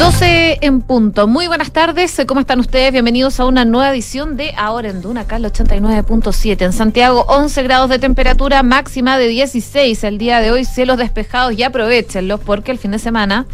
12 en punto. Muy buenas tardes. ¿Cómo están ustedes? Bienvenidos a una nueva edición de Ahora en Duna, acá el 89.7. En Santiago, 11 grados de temperatura, máxima de 16. El día de hoy, cielos despejados y aprovechenlos porque el fin de semana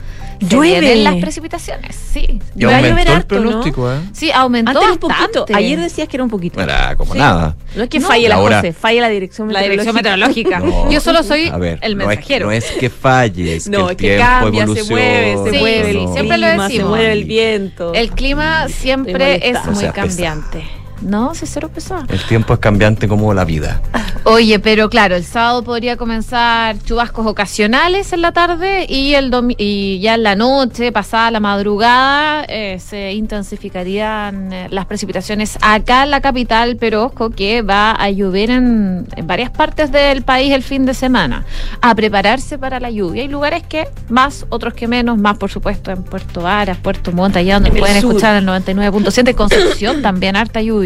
Llueve. las precipitaciones. Sí. Y Va a aumentó llover el harto, ¿no? pronóstico, ¿eh? Sí, aumentó Antes un poquito. Ayer decías que era un poquito. Era como Sí. nada. No es que No. falle la Ahora- falla la dirección la dirección meteorológica. No. Yo solo soy A ver, el no es- mensajero. No es, que falle, es No, que es el que tiempo cambia, se mueve, se Sí, mueve el siempre lo clima, se decimos. mueve el viento. El clima siempre es muy cambiante. No, si cero pesado. El tiempo es cambiante como la vida. Oye, pero claro, el sábado podría comenzar chubascos ocasionales en la tarde y el domi- y ya en la noche, pasada la madrugada, eh, se intensificarían eh, las precipitaciones acá en la capital, pero ojo que va a llover en, en varias partes del país el fin de semana. A prepararse para la lluvia. Hay lugares que más, otros que menos, más por supuesto en Puerto Varas, Puerto Montt, allá donde En el pueden sur. escuchar el 99.7, Concepción también harta lluvia.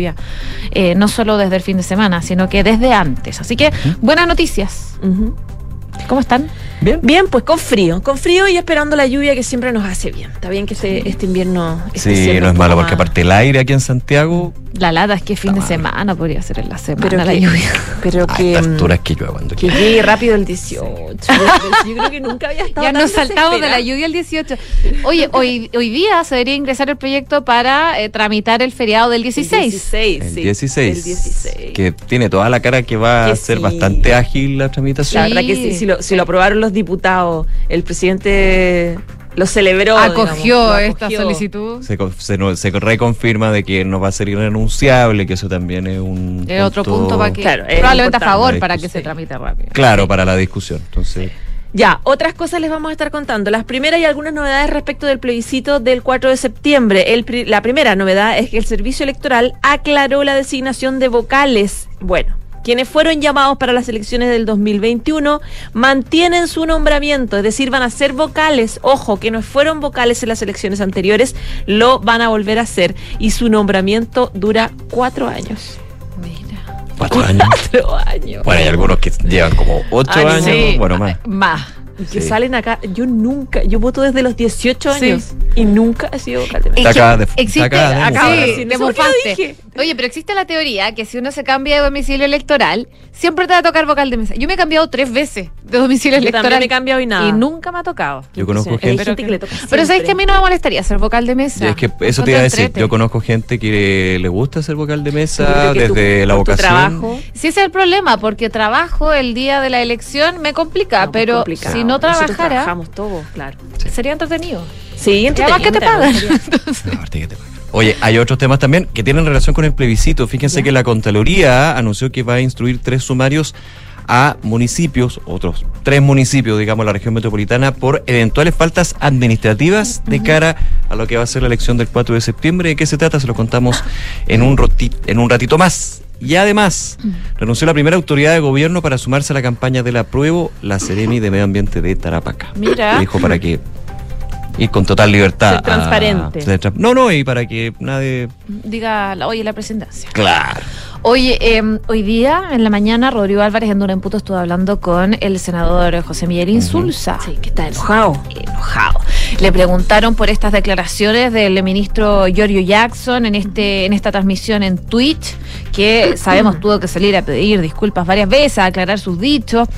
Eh, no solo desde el fin de semana, sino que desde antes. Así que buenas noticias. ¿Cómo están? Bien. Bien, pues con frío, con frío y esperando la lluvia que siempre nos hace bien. Está bien que este, este invierno esté Sí, no es malo porque aparte el aire aquí en Santiago, La lata es que fin de mal. semana podría ser en la semana pero la que, lluvia. pero a que, estas mm, alturas que llueva cuando que llegue rápido el 18. Yo creo que nunca había estado Ya tan nos saltamos de la lluvia el 18. Oye, hoy, hoy día se debería ingresar el proyecto para eh, tramitar el feriado del 16. El 16, El sí. 16, El 16. que tiene toda la cara que va Que a ser sí. bastante ágil la La tramitación. Sí. verdad que sí, si lo, si lo aprobaron los diputados, el presidente lo celebró. Acogió digamos, lo esta solicitud. Se, se, se reconfirma de que no va a ser irrenunciable, que eso también es un Es otro punto para que Claro, probablemente a favor para que se tramite rápido. Claro, para la discusión. Entonces, Ya, otras cosas les vamos a estar contando. Las primeras y algunas novedades respecto del plebiscito del 4 de septiembre. El la primera novedad es que el Servicio Electoral aclaró la designación de vocales. Bueno. Quienes fueron llamados para las elecciones del 2021 mantienen su nombramiento, es decir, van a ser vocales. Ojo, que no fueron vocales en las elecciones anteriores, lo van a volver a hacer. Y su nombramiento dura cuatro años. Mira. cuatro años. Cuatro años. Bueno, hay algunos que llevan como ocho Ah, años, sí. bueno, más. Más. Y que Sí. salen acá. Yo nunca, yo voto desde los 18 Sí. años y nunca he sido vocal de Es Te que acabas de- te existe, acabo mufar. de- Sí, no sé dije. Oye, pero existe la teoría que si uno se cambia de domicilio electoral, siempre te va a tocar vocal de mesa. Yo me he cambiado tres veces de domicilio Yo electoral. también me he cambiado y nada. nunca me ha tocado. Yo conozco gente. gente que le toca Pero sabéis siempre. que a mí no me molestaría ser vocal de mesa. Y es que eso te iba a decir, entrete. yo conozco gente que le gusta ser vocal de mesa tú, desde la vocación. trabajo, Sí, ese es el problema, porque trabajo el día de la elección me complica, no, pues, pero si no Nosotros trabajara, trabajamos todos, claro. sería entretenido. Sí, Y además que te pagan. No, aparte que te pagan. Oye, hay otros temas también que tienen relación con el plebiscito. Fíjense que la Contraloría anunció que va a instruir tres sumarios a municipios, otros tres municipios, digamos, la región metropolitana, por eventuales faltas administrativas de cara a lo que va a ser la elección del 4 de septiembre. ¿De qué se trata? Se lo contamos en un, roti- en un ratito más. Y además, renunció la primera autoridad de gobierno para sumarse a la campaña del apruebo, la Seremi de Medio Ambiente de Tarapacá. Mira. Dijo para que ir con total libertad. Ser a- transparente. ser tra- no, no, y para que nadie. Diga, la- oye, la presidencia. Claro. Oye, eh, hoy día, en la mañana, Rodrigo Álvarez en Dura en Puto estuvo hablando con el senador José Miguel Insulza. Sí, que está enojado. enojado. Le preguntaron por estas declaraciones del ministro Giorgio Jackson en este en esta transmisión en Twitch, que sabemos tuvo que salir a pedir disculpas varias veces, a aclarar sus dichos.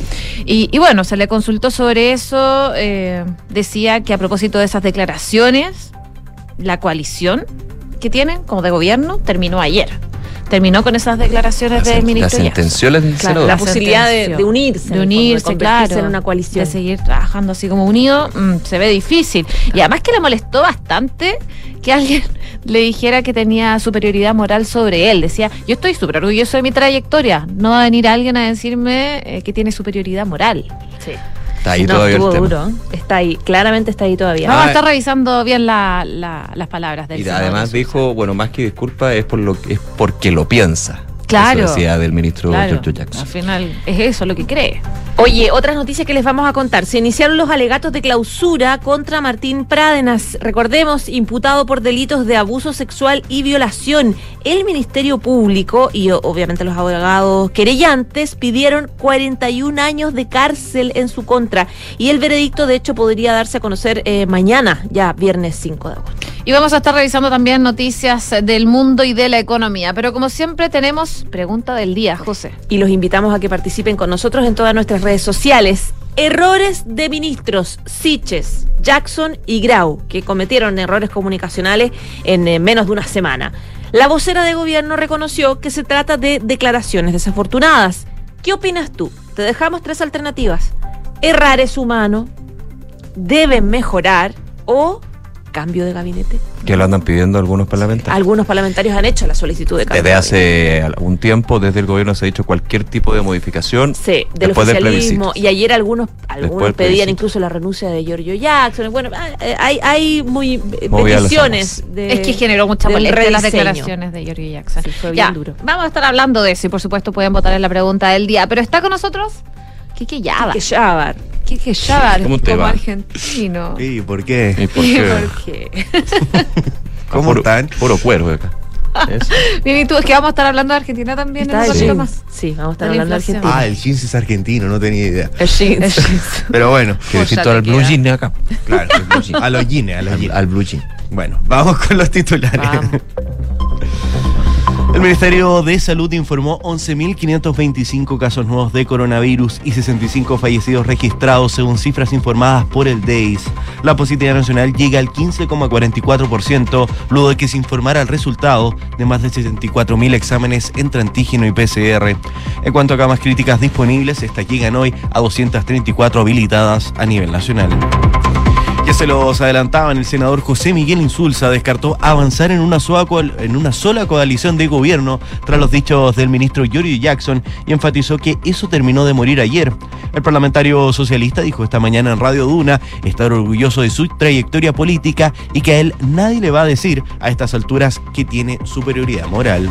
Y, y bueno, se le consultó sobre eso. eh, decía que a propósito de esas declaraciones, la coalición que tienen como de gobierno terminó ayer. Terminó con esas declaraciones La, del la ministro Jackson. sentenció Claro, la posibilidad de, unirse. de fondo, unirse, claro, en una coalición. de seguir trabajando así como unido, mm, se ve difícil. Y además que le molestó bastante que alguien le dijera que tenía superioridad moral sobre él. Decía, yo estoy súper orgulloso de mi trayectoria, no va a venir alguien a decirme eh, que tiene superioridad moral. Sí. Está ahí no, todavía el tema. duro. Está ahí, claramente está ahí todavía. Vamos a Ah, estar revisando bien la- la- las palabras del Y además Sousa. dijo, bueno, más que disculpa, es por lo que es porque lo piensa. Claro. Eso decía del ministro Claro, Giorgio al Jackson. final es eso lo que cree. Oye, otras noticias que les vamos a contar. Se iniciaron los alegatos de clausura contra Martín Prádenas, recordemos, imputado por delitos de abuso sexual y violación. El Ministerio Público y obviamente los abogados querellantes pidieron 41 años de cárcel en su contra. Y el veredicto, de hecho, podría darse a conocer eh, mañana, ya viernes 5 de agosto. Y vamos a estar revisando también noticias del mundo y de la economía. Pero como siempre tenemos pregunta del día, José. y los invitamos a que participen con nosotros en todas nuestras redes sociales. Errores de ministros Siches, Jackson y Grau, que cometieron errores comunicacionales en eh, menos de una semana. La vocera de gobierno reconoció que se trata de declaraciones desafortunadas. ¿Qué opinas tú? Te dejamos tres alternativas. Errar es humano, deben mejorar o cambio de gabinete. Que lo andan pidiendo algunos parlamentarios. Algunos parlamentarios han hecho la solicitud de cambio. Desde hace algún tiempo, desde el gobierno se ha dicho cualquier tipo de modificación Sí, del después del oficialismo. plebiscito. y ayer algunos, algunos del pedían incluso la renuncia de Giorgio Jackson. Bueno, ah, eh, hay, hay muy eh, peticiones. De, es que generó mucha del molestia las declaraciones de Giorgio Jackson. Sí, fue ya, bien duro. vamos a estar hablando de eso y por supuesto pueden votar en la pregunta del día. Pero está con nosotros Kike Yaba. Que Yabar. Kike Yaba, ¿Cómo te como va? argentino. ¿Y por qué? ¿Y por ¿Y qué? por qué? ¿Cómo Puro- están? Puro cuero de acá. Eso. Bien, y tú, es que vamos a estar hablando de Argentina también en Está un el ratito jeans. más. Sí, vamos a estar De la hablando de. Argentina. Ah, el jeans es argentino, no tenía idea. el jeans. Pero bueno, Que decir te al blue jean de acá. claro, a los jeans, a los Al, jeans. al blue jean. Bueno, vamos con los titulares. Vamos. El Ministerio de Salud informó 11.525 casos nuevos de coronavirus y 65 fallecidos registrados según cifras informadas por el DEIS. La positividad nacional llega al 15,44% luego de que se informara el resultado de más de 74.000 exámenes entre antígeno y PCR. En cuanto a camas críticas disponibles, estas llegan hoy a 234 habilitadas a nivel nacional. Se los adelantaban, el senador José Miguel Insulza descartó avanzar en una, sola, en una sola coalición de gobierno tras los dichos del ministro Giorgio Jackson y enfatizó que eso terminó de morir ayer. El parlamentario socialista dijo esta mañana en Radio Duna estar orgulloso de su trayectoria política y que a él nadie le va a decir a estas alturas que tiene superioridad moral.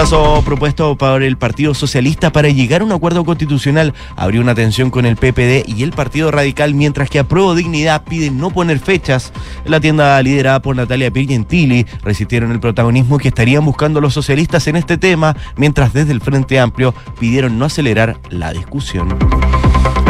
El plazo propuesto por el Partido Socialista para llegar a un acuerdo constitucional abrió una tensión con el PPD y el Partido Radical, mientras que Apruebo Dignidad pide no poner fechas. La tienda liderada por Natalia Piergentili resistieron el protagonismo que estarían buscando los socialistas en este tema, mientras desde el Frente Amplio pidieron no acelerar la discusión.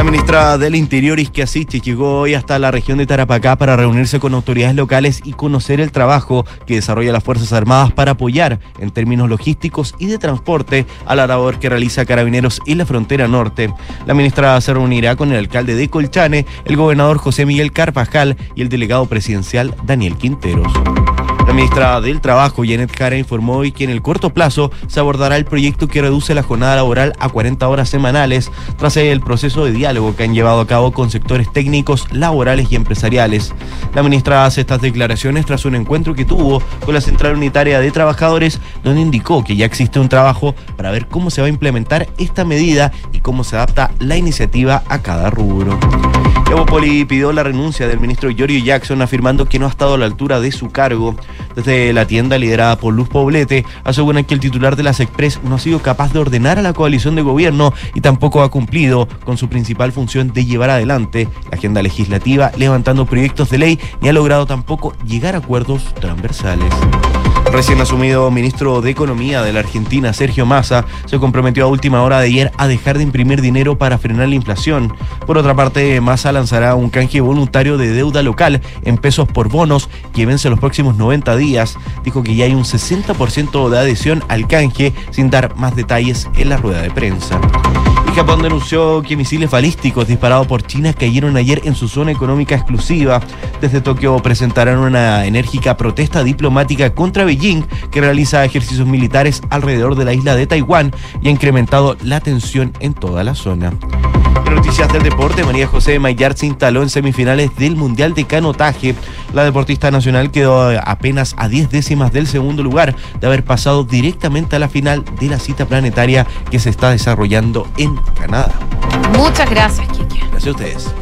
La ministra del Interior, Isquia Sichis, llegó hoy hasta la región de Tarapacá para reunirse con autoridades locales y conocer el trabajo que desarrolla las Fuerzas Armadas para apoyar en términos logísticos y de transporte a la labor que realiza Carabineros en la frontera norte. La ministra se reunirá con el alcalde de Colchane, el gobernador José Miguel Carvajal y el delegado presidencial Daniel Quinteros. La ministra del Trabajo, Janet Jara, informó hoy que en el corto plazo se abordará el proyecto que reduce la jornada laboral a 40 horas semanales tras el proceso de diálogo que han llevado a cabo con sectores técnicos, laborales y empresariales. La ministra hace estas declaraciones tras un encuentro que tuvo con la Central Unitaria de Trabajadores, donde indicó que ya existe un trabajo para ver cómo se va a implementar esta medida y cómo se adapta la iniciativa a cada rubro. Evopoli pidió la renuncia del ministro Giorgio Jackson afirmando que no ha estado a la altura de su cargo. Desde la tienda liderada por Luz Poblete aseguran que el titular de las Express no ha sido capaz de ordenar a la coalición de gobierno y tampoco ha cumplido con su principal función de llevar adelante la agenda legislativa levantando proyectos de ley ni ha logrado tampoco llegar a acuerdos transversales. Recién asumido ministro de Economía de la Argentina, Sergio Massa, se comprometió a última hora de ayer a dejar de imprimir dinero para frenar la inflación. Por otra parte, Massa lanzará un canje voluntario de deuda local en pesos por bonos que vence los próximos 90 días. Dijo que ya hay un 60% de adhesión al canje, sin dar más detalles en la rueda de prensa. Japón denunció que misiles balísticos disparados por China cayeron ayer en su zona económica exclusiva. Desde Tokio presentarán una enérgica protesta diplomática contra Beijing, que realiza ejercicios militares alrededor de la isla de Taiwán y ha incrementado la tensión en toda la zona. Noticias del deporte, María José Maillard se instaló en semifinales del Mundial de Canotaje. La deportista nacional quedó apenas a 10 décimas del segundo lugar de haber pasado directamente a la final de la cita planetaria que se está desarrollando en Canadá. Muchas gracias, Kike. Gracias a ustedes.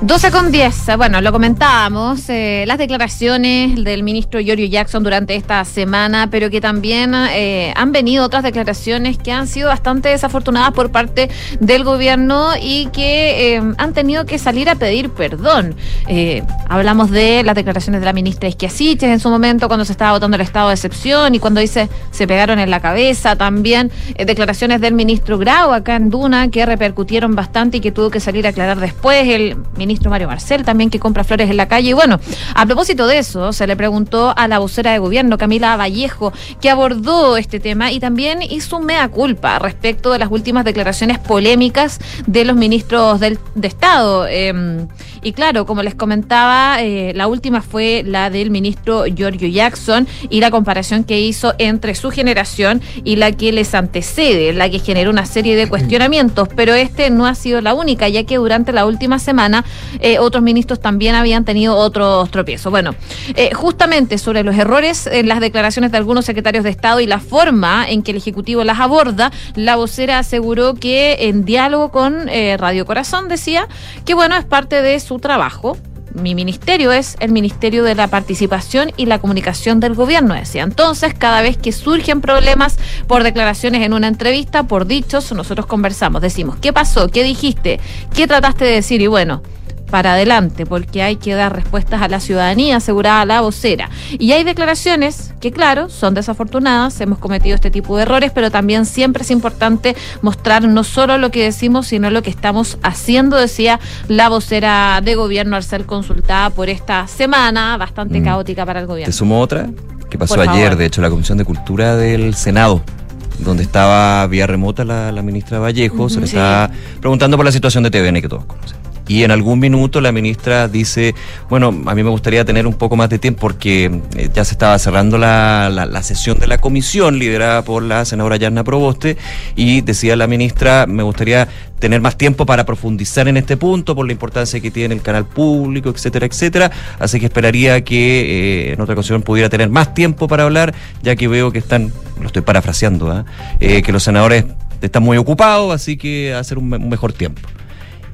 12 con 10, bueno, lo comentábamos, eh, las declaraciones del ministro Giorgio Jackson durante esta semana, pero que también eh, han venido otras declaraciones que han sido bastante desafortunadas por parte del gobierno y que eh, han tenido que salir a pedir perdón. Hablamos de las declaraciones de la ministra Esquiasiches en su momento cuando se estaba votando el estado de excepción y cuando dice se pegaron en la cabeza, también declaraciones del ministro Grau acá en Duna que repercutieron bastante y que tuvo que salir a aclarar después, el ministro Mario Marcel también que compra flores en la calle. Y bueno, a propósito de eso, se le preguntó a la vocera de gobierno, Camila Vallejo, que abordó este tema y también hizo un mea culpa respecto de las últimas declaraciones polémicas de los ministros del, de Estado. Eh, y claro, como les comentaba, eh, la última fue la del ministro Giorgio Jackson y la comparación que hizo entre su generación y la que les antecede, la que generó una serie de cuestionamientos. Pero este no ha sido la única, ya que durante la última semana eh, otros ministros también habían tenido otros tropiezos. Bueno, eh, justamente sobre los errores en las declaraciones de algunos secretarios de Estado y la forma en que el Ejecutivo las aborda, la vocera aseguró que en diálogo con eh, Radio Corazón decía que bueno, es parte de su trabajo. Mi ministerio es el Ministerio de la Participación y la Comunicación del Gobierno, decía. Entonces, cada vez que surgen problemas por declaraciones en una entrevista, por dichos, nosotros conversamos, decimos, ¿qué pasó? ¿Qué dijiste? ¿Qué trataste de decir? Y bueno, para adelante, porque hay que dar respuestas a la ciudadanía, aseguraba la vocera. Y hay declaraciones que, claro, son desafortunadas, hemos cometido este tipo de errores, pero también siempre es importante mostrar no solo lo que decimos, sino lo que estamos haciendo, decía la vocera de gobierno al ser consultada por esta semana bastante Mm. caótica para el Te gobierno. sumo otra que pasó Por ayer, favor. de hecho, la Comisión de Cultura del Senado, donde estaba vía remota la, la ministra Vallejo, se le Sí. está preguntando por la situación de TVN que todos conocen. Y en algún minuto la ministra dice, bueno, a mí me gustaría tener un poco más de tiempo porque eh, ya se estaba cerrando la, la- sesión de la comisión liderada por la senadora Yarna Proboste y decía la ministra, me gustaría tener más tiempo para profundizar en este punto por la importancia que tiene el canal público, etcétera, etcétera. Así que esperaría que eh, en otra ocasión pudiera tener más tiempo para hablar, ya que veo que están, lo estoy parafraseando, ¿ah? Eh, que los senadores están muy ocupados, así que hacer un mejor tiempo.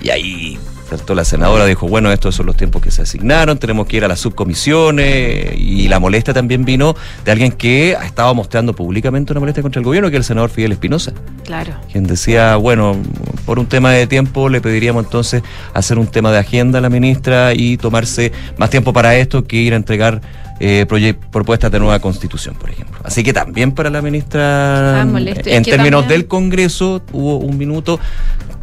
Y ahí saltó la senadora, dijo, bueno, estos son los tiempos que se asignaron, tenemos que ir a las subcomisiones, y la molestia también vino de alguien que ha estado mostrando públicamente una molestia contra el gobierno, que es el senador Fidel Espinosa Claro. quien decía, bueno, por un tema de tiempo le pediríamos entonces hacer un tema de agenda a la ministra y tomarse más tiempo para esto que ir a entregar eh, propuestas de nueva constitución, por ejemplo. Así que también para la ministra, Ah, en términos también- del Congreso, hubo un minuto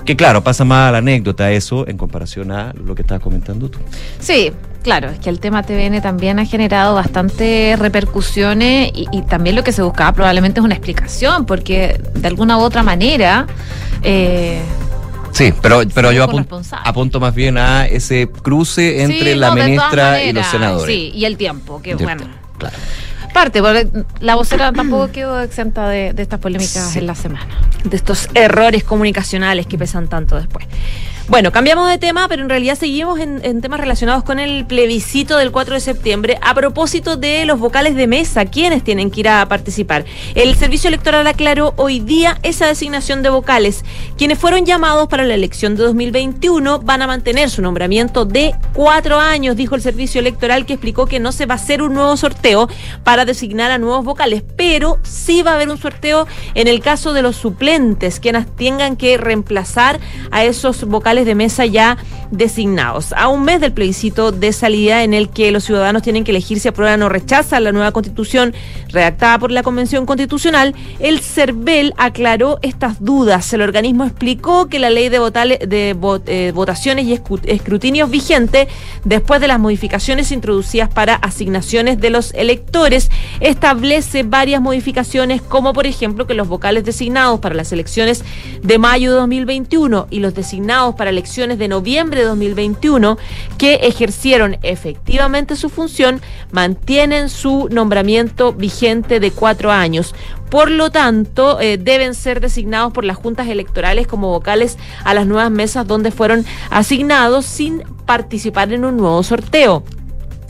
que, claro, pasa más a la anécdota eso en comparación a lo que estabas comentando tú. Sí, claro, es que el tema TVN también ha generado bastante repercusiones y, y también lo que se buscaba probablemente es una explicación, porque de alguna u otra manera... eh, Sí, pero, pero yo por apun- responsable. apunto más bien a ese cruce entre sí, la no, ministra y los senadores. Sí, y el tiempo, que bueno. Claro. Parte, porque la vocera tampoco quedó exenta de, de estas polémicas en la semana. de estos errores comunicacionales que pesan tanto después. Bueno, cambiamos de tema, pero en realidad seguimos en, temas relacionados con el plebiscito del 4 de septiembre a propósito de los vocales de mesa, quienes tienen que ir a participar. El Servicio Electoral aclaró hoy día esa designación de vocales. Quienes fueron llamados para la elección de 2021 van a mantener su nombramiento de cuatro años, dijo el Servicio Electoral, que explicó que no se va a hacer un nuevo sorteo para designar a nuevos vocales, pero sí va a haber un sorteo en el caso de los suplentes, quienes tengan que reemplazar a esos vocales de mesa ya designados. A un mes del plebiscito de salida en el que los ciudadanos tienen que elegir si aprueban o rechazan la nueva constitución redactada por la Convención Constitucional, el CERVEL aclaró estas dudas. El organismo explicó que la ley de, votale- de eh, votaciones y escrutinios vigente después de las modificaciones introducidas para asignaciones de los electores establece varias modificaciones como por ejemplo que los vocales designados para las elecciones de mayo de 2021 y los designados para elecciones de noviembre de 2021 que ejercieron efectivamente su función mantienen su nombramiento vigente de cuatro años. Por lo tanto, eh, deben ser designados por las juntas electorales como vocales a las nuevas mesas donde fueron asignados sin participar en un nuevo sorteo.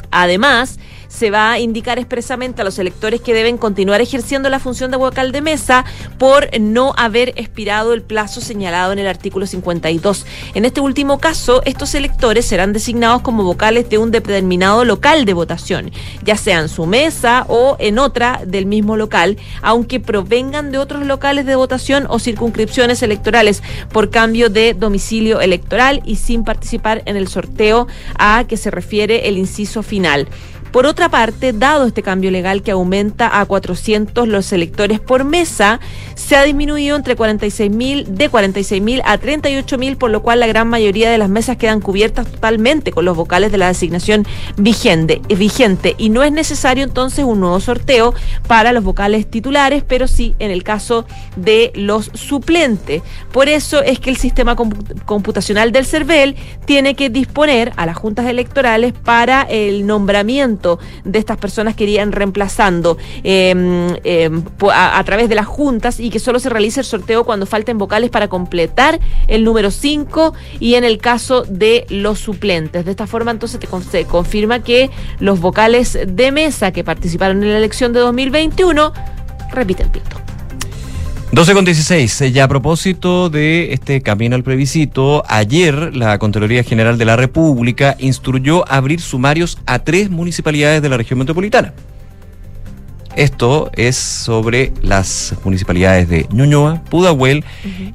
Además, se va a indicar expresamente a los electores que deben continuar ejerciendo la función de vocal de mesa por no haber expirado el plazo señalado en el artículo 52. En este último caso, estos electores serán designados como vocales de un determinado local de votación, ya sea en su mesa o en otra del mismo local, aunque provengan de otros locales de votación o circunscripciones electorales por cambio de domicilio electoral y sin participar en el sorteo a que se refiere el inciso final. Por otra parte, dado este cambio legal que aumenta a 400 los electores por mesa, se ha disminuido entre 46 mil, de 46 mil a 38 mil, por lo cual la gran mayoría de las mesas quedan cubiertas totalmente con los vocales de la designación vigente, vigente y no es necesario entonces un nuevo sorteo para los vocales titulares, pero sí en el caso de los suplentes. Por eso es que el sistema computacional del CERVEL tiene que disponer a las juntas electorales para el nombramiento de estas personas que irían reemplazando em, em, a, través de las juntas y que solo se realice el sorteo cuando falten vocales para completar el número 5 y en el caso de los suplentes. De esta forma entonces se confirma que los vocales de mesa que participaron en la elección de 2021 repiten pito. 12 con 16. Eh, ya a propósito de este camino al plebiscito, ayer la Contraloría General de la República instruyó abrir sumarios a tres municipalidades de la región metropolitana. Esto es sobre las municipalidades de Ñuñoa, Pudahuel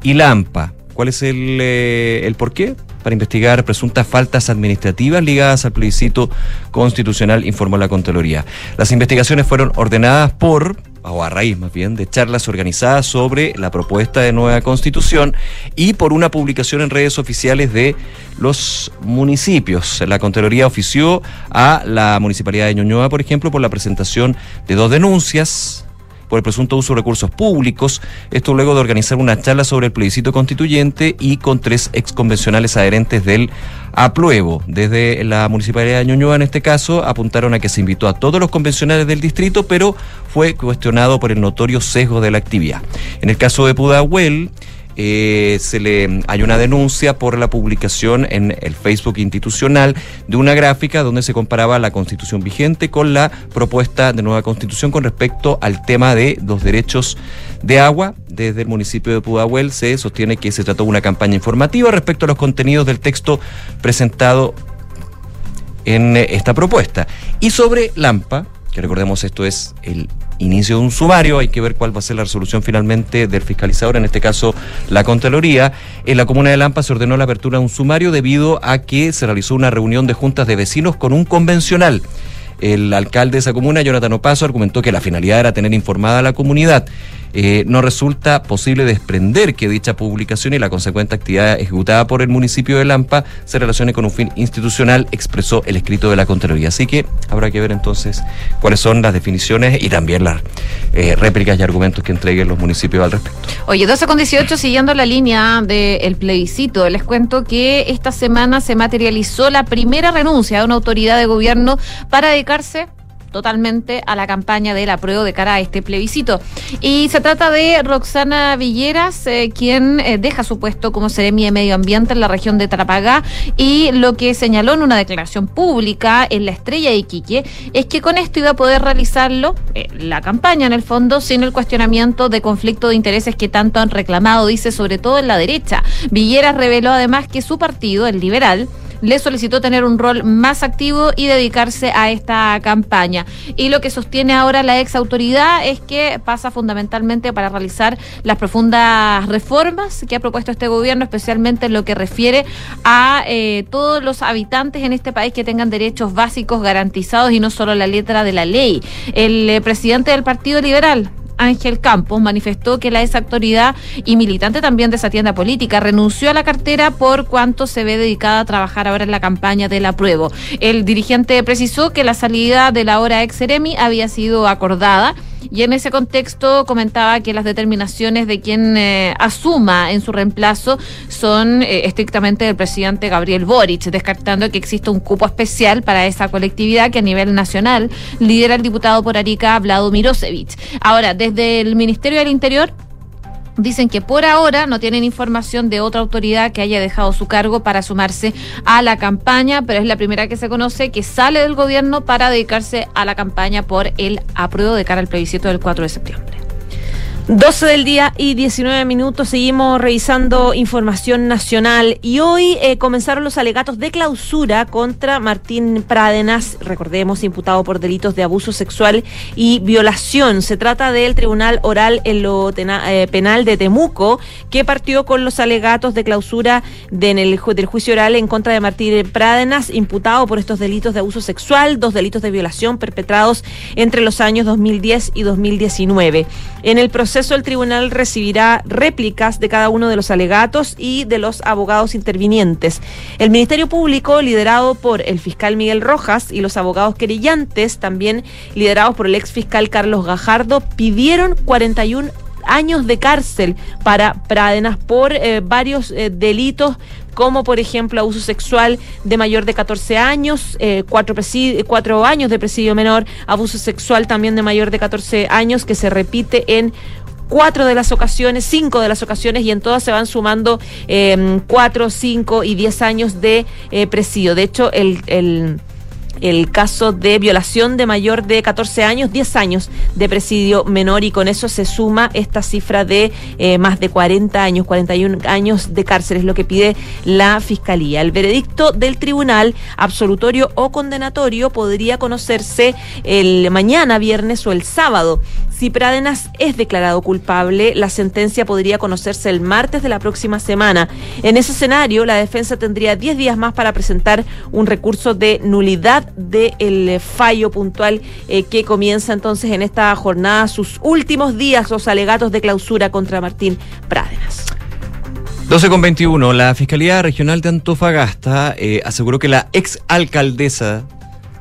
y Lampa. ¿Cuál es el, eh, el por qué? Para investigar presuntas faltas administrativas ligadas al plebiscito constitucional, informó la Contraloría. Las investigaciones fueron ordenadas por o a raíz más bien, de charlas organizadas sobre la propuesta de nueva constitución y por una publicación en redes oficiales de los municipios. La Contraloría ofició a la Municipalidad de Ñuñoa, por ejemplo, por la presentación de dos denuncias por el presunto uso de recursos públicos. Esto luego de organizar una charla sobre el plebiscito constituyente y con tres exconvencionales adherentes del apruebo. Desde la Municipalidad de Ñuñoa, en este caso, apuntaron a que se invitó a todos los convencionales del distrito, pero fue cuestionado por el notorio sesgo de la actividad. En el caso de Pudahuel, eh, se le hay una denuncia por la publicación en el Facebook institucional de una gráfica donde se comparaba la constitución vigente con la propuesta de nueva constitución con respecto al tema de los derechos de agua. Desde el municipio de Pudahuel se sostiene que se trató de una campaña informativa respecto a los contenidos del texto presentado en esta propuesta. Y sobre Lampa, que recordemos esto es el inicio de un sumario, hay que ver cuál va a ser la resolución finalmente del fiscalizador, en este caso la Contraloría. En la comuna de Lampa se ordenó la apertura de un sumario debido a que se realizó una reunión de juntas de vecinos con un convencional. El alcalde de esa comuna, Jonathan Opaso, argumentó que la finalidad era tener informada a la comunidad. Eh, no resulta posible desprender que dicha publicación y la consecuente actividad ejecutada por el municipio de Lampa se relacione con un fin institucional, expresó el escrito de la Contraloría. Así que habrá que ver entonces cuáles son las definiciones y también las eh, réplicas y argumentos que entreguen los municipios al respecto. Oye, 12 con 18, siguiendo la línea del plebiscito, les cuento que esta semana se materializó la primera renuncia de una autoridad de gobierno para dedicarse totalmente a la campaña del apruebo de cara a este plebiscito. Y se trata de Roxana Villeras, eh, quien eh, deja su puesto como seremi de Medio Ambiente en la región de Tarapagá y lo que señaló en una declaración pública en la Estrella de Iquique es que con esto iba a poder realizarlo, eh, la campaña en el fondo, sin el cuestionamiento de conflicto de intereses que tanto han reclamado, dice sobre todo en la derecha. Villeras reveló además que su partido, el liberal, le solicitó tener un rol más activo y dedicarse a esta campaña. Y lo que sostiene ahora la ex autoridad es que pasa fundamentalmente para realizar las profundas reformas que ha propuesto este gobierno, especialmente en lo que refiere a eh, todos los habitantes en este país que tengan derechos básicos garantizados y no solo la letra de la ley. El eh, presidente del Partido Liberal, Ángel Campos manifestó que la ex autoridad y militante también de esa tienda política renunció a la cartera por cuanto se ve dedicada a trabajar ahora en la campaña del apruebo. El dirigente precisó que la salida de la hora ex había sido acordada y en ese contexto comentaba que las determinaciones de quien eh, asuma en su reemplazo son eh, estrictamente del presidente Gabriel Boric, descartando que exista un cupo especial para esa colectividad que a nivel nacional lidera el diputado por Arica, Vlado Mirosevich. Ahora, desde el Ministerio del Interior Dicen que por ahora no tienen información de otra autoridad que haya dejado su cargo para sumarse a la campaña, pero es la primera que se conoce que sale del gobierno para dedicarse a la campaña por el apruebo de cara al plebiscito del 4 de septiembre. 12 del día y 19 minutos. Seguimos revisando información nacional y hoy eh, comenzaron los alegatos de clausura contra Martín Prádenas, recordemos, imputado por delitos de abuso sexual y violación. Se trata del Tribunal Oral en lo eh, Penal de Temuco, que partió con los alegatos de clausura de, en el, del juicio oral en contra de Martín Prádenas, imputado por estos delitos de abuso sexual, dos delitos de violación perpetrados entre los años 2010 y 2019. En el proceso el tribunal recibirá réplicas de cada uno de los alegatos y de los abogados intervinientes. El Ministerio Público, liderado por el fiscal Miguel Rojas y los abogados querellantes, también liderados por el ex fiscal Carlos Gajardo, pidieron 41 años de cárcel para Pradenas por eh, varios eh, delitos como por ejemplo abuso sexual de mayor de 14 años, eh, cuatro, años de presidio menor, abuso sexual también de mayor de 14 años que se repite en cuatro de las ocasiones, cinco de las ocasiones, y en todas se van sumando eh, cuatro, cinco y diez años de eh, presidio. De hecho, el, el el caso de violación de mayor de 14 años, 10 años de presidio menor y con eso se suma esta cifra de eh, más de 40 años, 41 años de cárcel, es lo que pide la Fiscalía. El veredicto del tribunal, absolutorio o condenatorio, podría conocerse el mañana, viernes o el sábado. Si Pradenas es declarado culpable, la sentencia podría conocerse el martes de la próxima semana. En ese escenario, la defensa tendría 10 días más para presentar un recurso de nulidad del fallo puntual eh, que comienza entonces en esta jornada sus últimos días los alegatos de clausura contra Martín Prádenas. 12 con 21, la Fiscalía Regional de Antofagasta eh, aseguró que la ex alcaldesa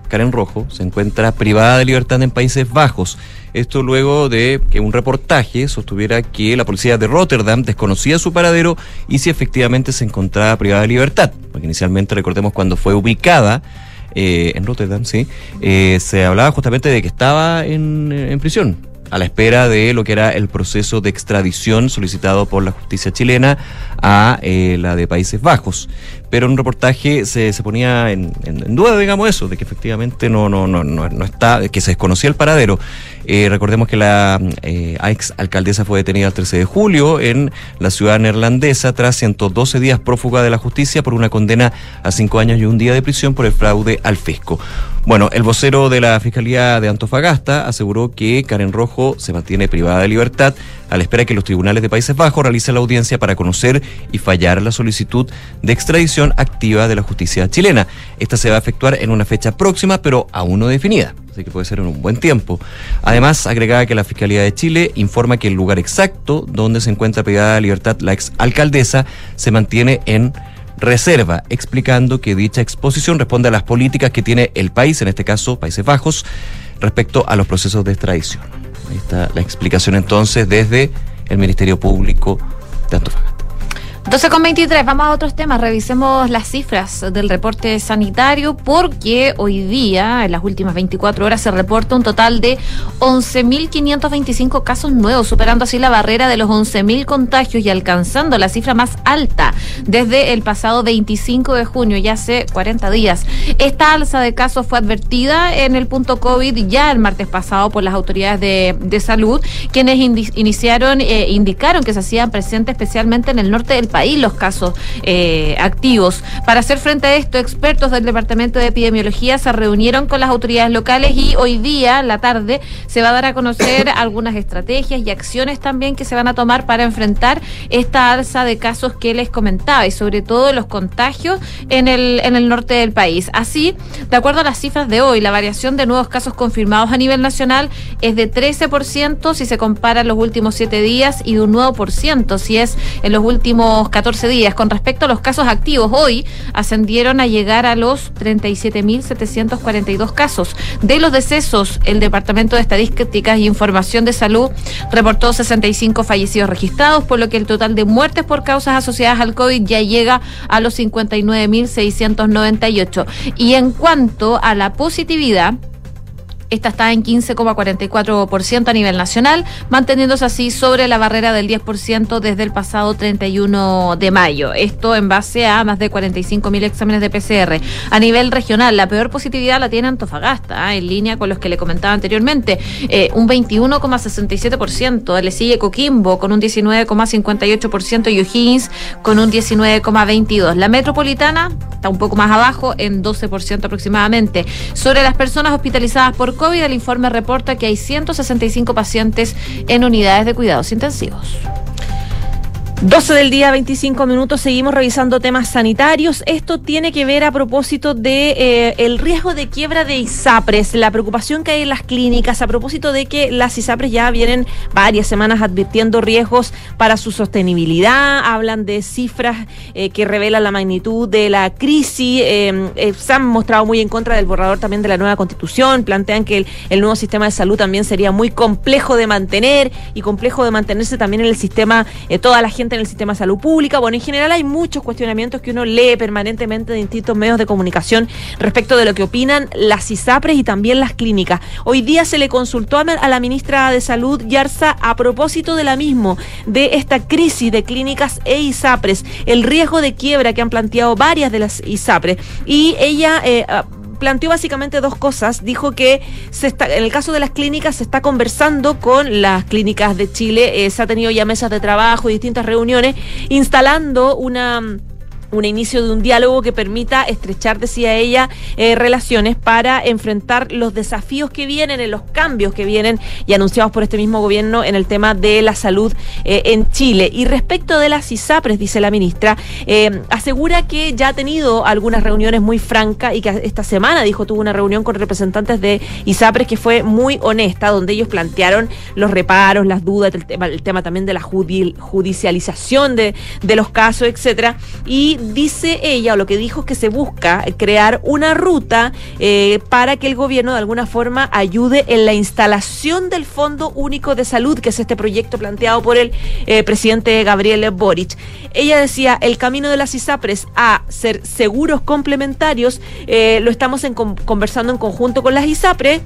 Karen Rojo se encuentra privada de libertad en Países Bajos. Esto luego de que un reportaje sostuviera que la policía de Rotterdam desconocía su paradero y si efectivamente se encontraba privada de libertad. Porque inicialmente, recordemos, cuando fue ubicada eh, en Rotterdam, sí, eh, se hablaba justamente de que estaba en, en prisión a la espera de lo que era el proceso de extradición solicitado por la justicia chilena a eh, la de Países Bajos. Pero en un reportaje se, se ponía en, duda, digamos, eso, de que efectivamente no, no, no, no, está, que se desconocía el paradero. Eh, recordemos que la eh, ex alcaldesa fue detenida el 13 de julio en la ciudad neerlandesa tras 112 días prófuga de la justicia por una condena a cinco años y un día de prisión por el fraude al fisco. Bueno, el vocero de la Fiscalía de Antofagasta aseguró que Karen Rojo se mantiene privada de libertad a la espera de que los tribunales de Países Bajos realicen la audiencia para conocer y fallar la solicitud de extradición activa de la justicia chilena. Esta se va a efectuar en una fecha próxima, pero aún no definida así que puede ser en un buen tiempo. Además, agregaba que la Fiscalía de Chile informa que el lugar exacto donde se encuentra privada de libertad la ex alcaldesa se mantiene en reserva, explicando que dicha exposición responde a las políticas que tiene el país, en este caso Países Bajos, respecto a los procesos de extradición. Ahí está la explicación entonces desde el Ministerio Público de Antofagasta. 12 con 23, vamos a otros temas. Revisemos las cifras del reporte sanitario porque hoy día, en las últimas 24 horas, se reporta un total de 11.525 casos nuevos, superando así la barrera de los 11.000 contagios y alcanzando la cifra más alta desde el pasado 25 de junio, ya hace 40 días. Esta alza de casos fue advertida en el punto COVID ya el martes pasado por las autoridades de, salud, quienes iniciaron, eh, indicaron que se hacían presentes especialmente en el norte del país los casos eh, activos. Para hacer frente a esto, expertos del Departamento de Epidemiología se reunieron con las autoridades locales y hoy día, la tarde, se va a dar a conocer algunas estrategias y acciones también que se van a tomar para enfrentar esta alza de casos que les comentaba y sobre todo los contagios en el, en el norte del país. Así, de acuerdo a las cifras de hoy, la variación de nuevos casos confirmados a nivel nacional es de 13% si se compara los últimos siete días y de un 9% si es en los últimos 14 días. Con respecto a los casos activos, hoy ascendieron a llegar a los 37.742 casos. De los decesos, el Departamento de Estadísticas y Información de Salud reportó 65 fallecidos registrados, por lo que el total de muertes por causas asociadas al COVID ya llega a los 59.698. Y en cuanto a la positividad, Esta está en 15,44% a nivel nacional, manteniéndose así sobre la barrera del 10% desde el pasado 31 de mayo. Esto en base a más de 45 mil exámenes de PCR. A nivel regional, la peor positividad la tiene Antofagasta, ¿ah? en línea con los que le comentaba anteriormente, eh, un 21,67%. Le sigue Coquimbo con un 19,58% y O'Higgins con un 19,22%. La metropolitana está un poco más abajo, en 12% aproximadamente. Sobre las personas hospitalizadas por COVID, el informe reporta que hay 165 pacientes en unidades de cuidados intensivos. 12 del día, 25 minutos, seguimos revisando temas sanitarios. Esto tiene que ver a propósito de eh, el riesgo de quiebra de ISAPRES, la preocupación que hay en las clínicas a propósito de que las ISAPRES ya vienen varias semanas advirtiendo riesgos para su sostenibilidad, hablan de cifras eh, que revelan la magnitud de la crisis, eh, se han mostrado muy en contra del borrador también de la nueva constitución, plantean que el, el nuevo sistema de salud también sería muy complejo de mantener y complejo de mantenerse también en el sistema, toda la gente en el sistema de salud pública. Bueno, en general hay muchos cuestionamientos que uno lee permanentemente de distintos medios de comunicación respecto de lo que opinan las ISAPRES y también las clínicas. Hoy día se le consultó a la ministra de Salud, Yarza, a propósito de la misma, de esta crisis de clínicas e ISAPRES, el riesgo de quiebra que han planteado varias de las ISAPRES. Y ella... Eh, planteó básicamente dos cosas. Dijo que se está, en el caso de las clínicas se está conversando con las clínicas de Chile, eh, se ha tenido ya mesas de trabajo y distintas reuniones, instalando una un inicio de un diálogo que permita estrechar, decía ella, eh, relaciones para enfrentar los desafíos que vienen, en los cambios que vienen y anunciados por este mismo gobierno en el tema de la salud eh, en Chile. Y respecto de las ISAPRES, dice la ministra, eh, asegura que ya ha tenido algunas reuniones muy francas y que esta semana, dijo, tuvo una reunión con representantes de ISAPRES que fue muy honesta, donde ellos plantearon los reparos, las dudas, el tema, el tema también de la judicialización de, de los casos, etcétera. Y dice ella, o lo que dijo es que se busca crear una ruta eh, para que el gobierno de alguna forma ayude en la instalación del Fondo Único de Salud, que es este proyecto planteado por el eh, presidente Gabriel Boric. Ella decía, el camino de las ISAPRES a ser seguros complementarios, eh, lo estamos conversando en conjunto con las ISAPRES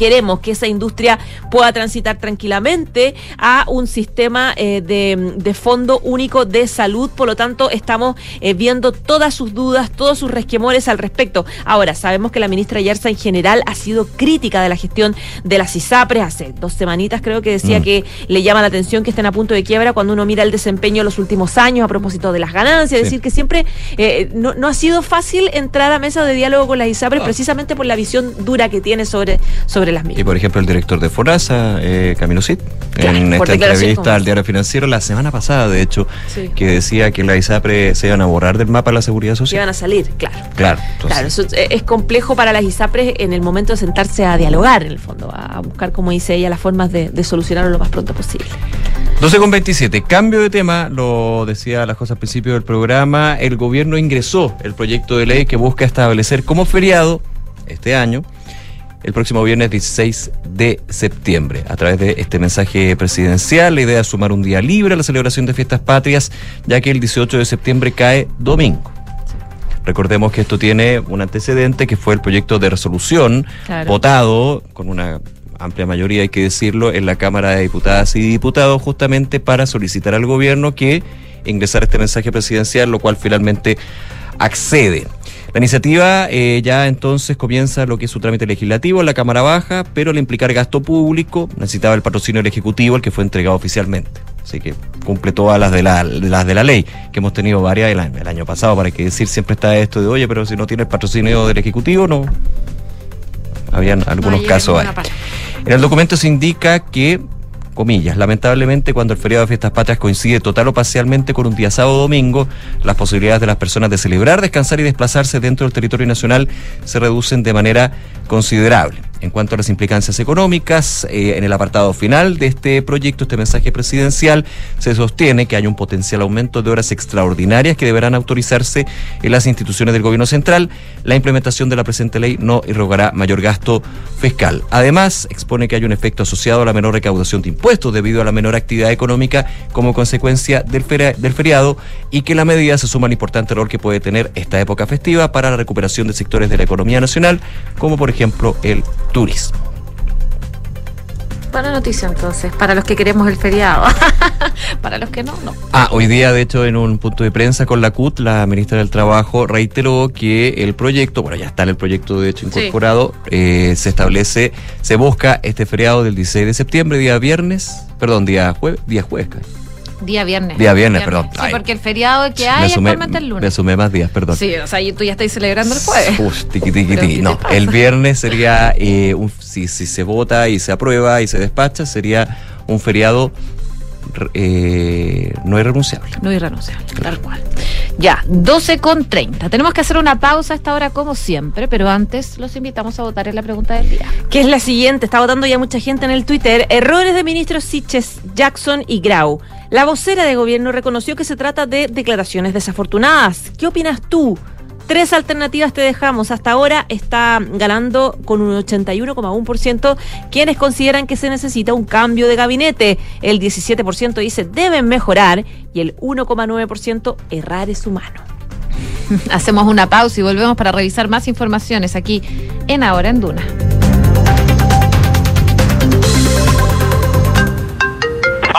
queremos que esa industria pueda transitar tranquilamente a un sistema eh, de, fondo único de salud. Por lo tanto, estamos eh, viendo todas sus dudas, todos sus resquemores al respecto. Ahora, sabemos que la ministra Yersa en general ha sido crítica de la gestión de las ISAPRES. Hace dos semanitas creo que decía mm. que le llama la atención que estén a punto de quiebra cuando uno mira el desempeño en los últimos años a propósito de las ganancias. Es decir, que siempre eh, no, ha sido fácil entrar a mesa de diálogo con las ISAPRES ah. precisamente por la visión dura que tiene sobre, sobre y por ejemplo, el director de Forasa, eh, Camilo Cid, en esta entrevista al diario financiero la semana pasada, de hecho, que decía que la ISAPRE se iban a borrar del mapa la seguridad social. Iban a salir, claro. Claro. claro, eso es complejo para las ISAPRES en el momento de sentarse a dialogar, en el fondo, a buscar, como dice ella, las formas de, solucionarlo lo más pronto posible. 12 con 27, cambio de tema, lo decía las cosas al principio del programa, el gobierno ingresó el proyecto de ley que busca establecer como feriado este año el próximo viernes 16 de septiembre. A través de este mensaje presidencial, la idea es sumar un día libre a la celebración de fiestas patrias, ya que el 18 de septiembre cae domingo. Recordemos que esto tiene un antecedente que fue el proyecto de resolución votado con una amplia mayoría, hay que decirlo, en la Cámara de Diputadas y Diputados, justamente para solicitar al gobierno que ingresara este mensaje presidencial, lo cual finalmente accede. La iniciativa eh, ya entonces comienza lo que es su trámite legislativo en la Cámara Baja, pero al implicar gasto público necesitaba el patrocinio del Ejecutivo, el que fue entregado oficialmente. Así que cumple todas las de la, las de la ley, que hemos tenido varias el año, el año pasado, para que decir siempre está esto de, oye, pero si no tiene el patrocinio del Ejecutivo, no. Habían algunos casos ahí. En el documento se indica que comillas. Lamentablemente, cuando el feriado de fiestas patrias coincide total o parcialmente con un día sábado o domingo, las posibilidades de las personas de celebrar, descansar y desplazarse dentro del territorio nacional se reducen de manera considerable. En cuanto a las implicancias económicas, eh, en el apartado final de este proyecto, este mensaje presidencial, se sostiene que hay un potencial aumento de horas extraordinarias que deberán autorizarse en las instituciones del gobierno central. La implementación de la presente ley no irrogará mayor gasto fiscal. Además, expone que hay un efecto asociado a la menor recaudación de impuestos debido a la menor actividad económica como consecuencia del, del feriado y que la medida se suma al importante rol que puede tener esta época festiva para la recuperación de sectores de la economía nacional, como por ejemplo el turismo. Buena noticia entonces, para los que queremos el feriado. para los que no, no. Ah, hoy día, de hecho, en un punto de prensa con la CUT, la ministra del Trabajo reiteró que el proyecto, bueno, ya está en el proyecto de hecho Sí. incorporado, eh, se establece, se busca este feriado del 16 de septiembre, día viernes, perdón, día jueves, día jueves. Día viernes. Día viernes, perdón. Sí, Ay. porque el feriado que me, hay sumé, es el me lunes. sumé más días, perdón. Sí, o sea, y tú ya estás celebrando el jueves. Uf, tiqui, tiqui, ¿Pero tiqui. qué No, el viernes sería, eh, un- si, si se vota y se aprueba y se despacha, sería un feriado eh, no irrenunciable. No irrenunciable, tal cual. Ya, 12 con 30. Tenemos que hacer una pausa a esta hora como siempre, pero antes los invitamos a votar en la pregunta del día. que es la siguiente. Está votando ya mucha gente en el Twitter. Errores de ministros Siches, Jackson y Grau. La vocera de gobierno reconoció que se trata de declaraciones desafortunadas. ¿Qué opinas tú? Tres alternativas te dejamos. Hasta ahora está ganando con un 81,1% quienes consideran que se necesita un cambio de gabinete. El 17% dice deben mejorar y el 1,9% errar es humano. Hacemos una pausa y volvemos para revisar más informaciones aquí en Ahora en Duna.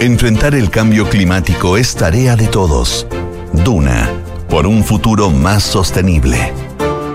Enfrentar el cambio climático es tarea de todos. Duna, por un futuro más sostenible.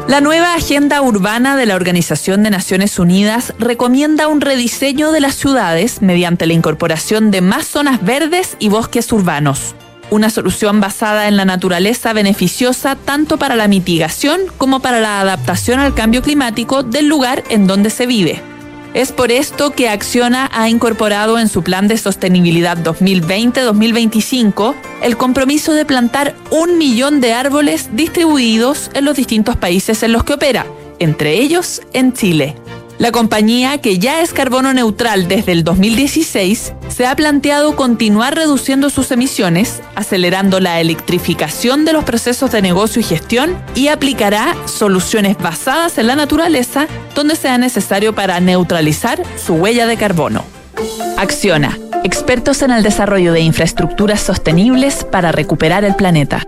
La nueva Agenda Urbana de la Organización de Naciones Unidas recomienda un rediseño de las ciudades mediante la incorporación de más zonas verdes y bosques urbanos. Una solución basada en la naturaleza beneficiosa tanto para la mitigación como para la adaptación al cambio climático del lugar en donde se vive. Es por esto que Acciona ha incorporado en su plan de sostenibilidad 2020-2025 el compromiso de plantar un millón de árboles distribuidos en los distintos países en los que opera, entre ellos en Chile. La compañía, que ya es carbono neutral desde el 2016, se ha planteado continuar reduciendo sus emisiones, acelerando la electrificación de los procesos de negocio y gestión y aplicará soluciones basadas en la naturaleza donde sea necesario para neutralizar su huella de carbono. Acciona, expertos en el desarrollo de infraestructuras sostenibles para recuperar el planeta.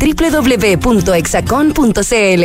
www.exacon.cl.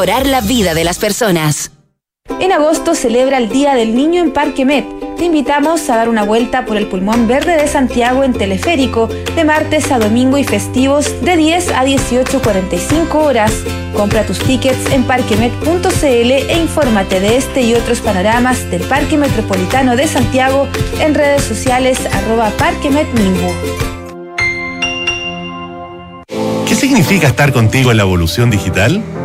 la vida de las personas. En agosto celebra el Día del Niño en Parque Met. Te invitamos a dar una vuelta por el pulmón verde de Santiago en teleférico de martes a domingo y festivos de 10 a 18.45 horas. Compra tus tickets en parquemet.cl e infórmate de este y otros panoramas del Parque Metropolitano de Santiago en redes sociales arroba parquemetmingo. ¿Qué significa estar contigo en la evolución digital?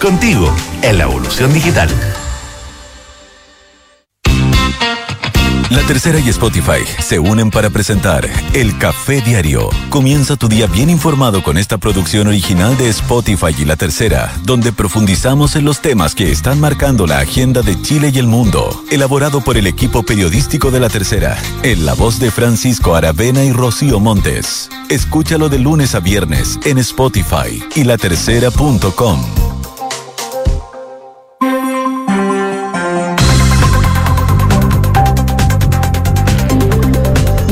contigo en la evolución digital. La Tercera y Spotify se unen para presentar El Café Diario. Comienza tu día bien informado con esta producción original de Spotify y La Tercera, donde profundizamos en los temas que están marcando la agenda de Chile y el mundo. Elaborado por el equipo periodístico de La Tercera, en la voz de Francisco Aravena y Rocío Montes. Escúchalo de lunes a viernes en Spotify y latercera.com.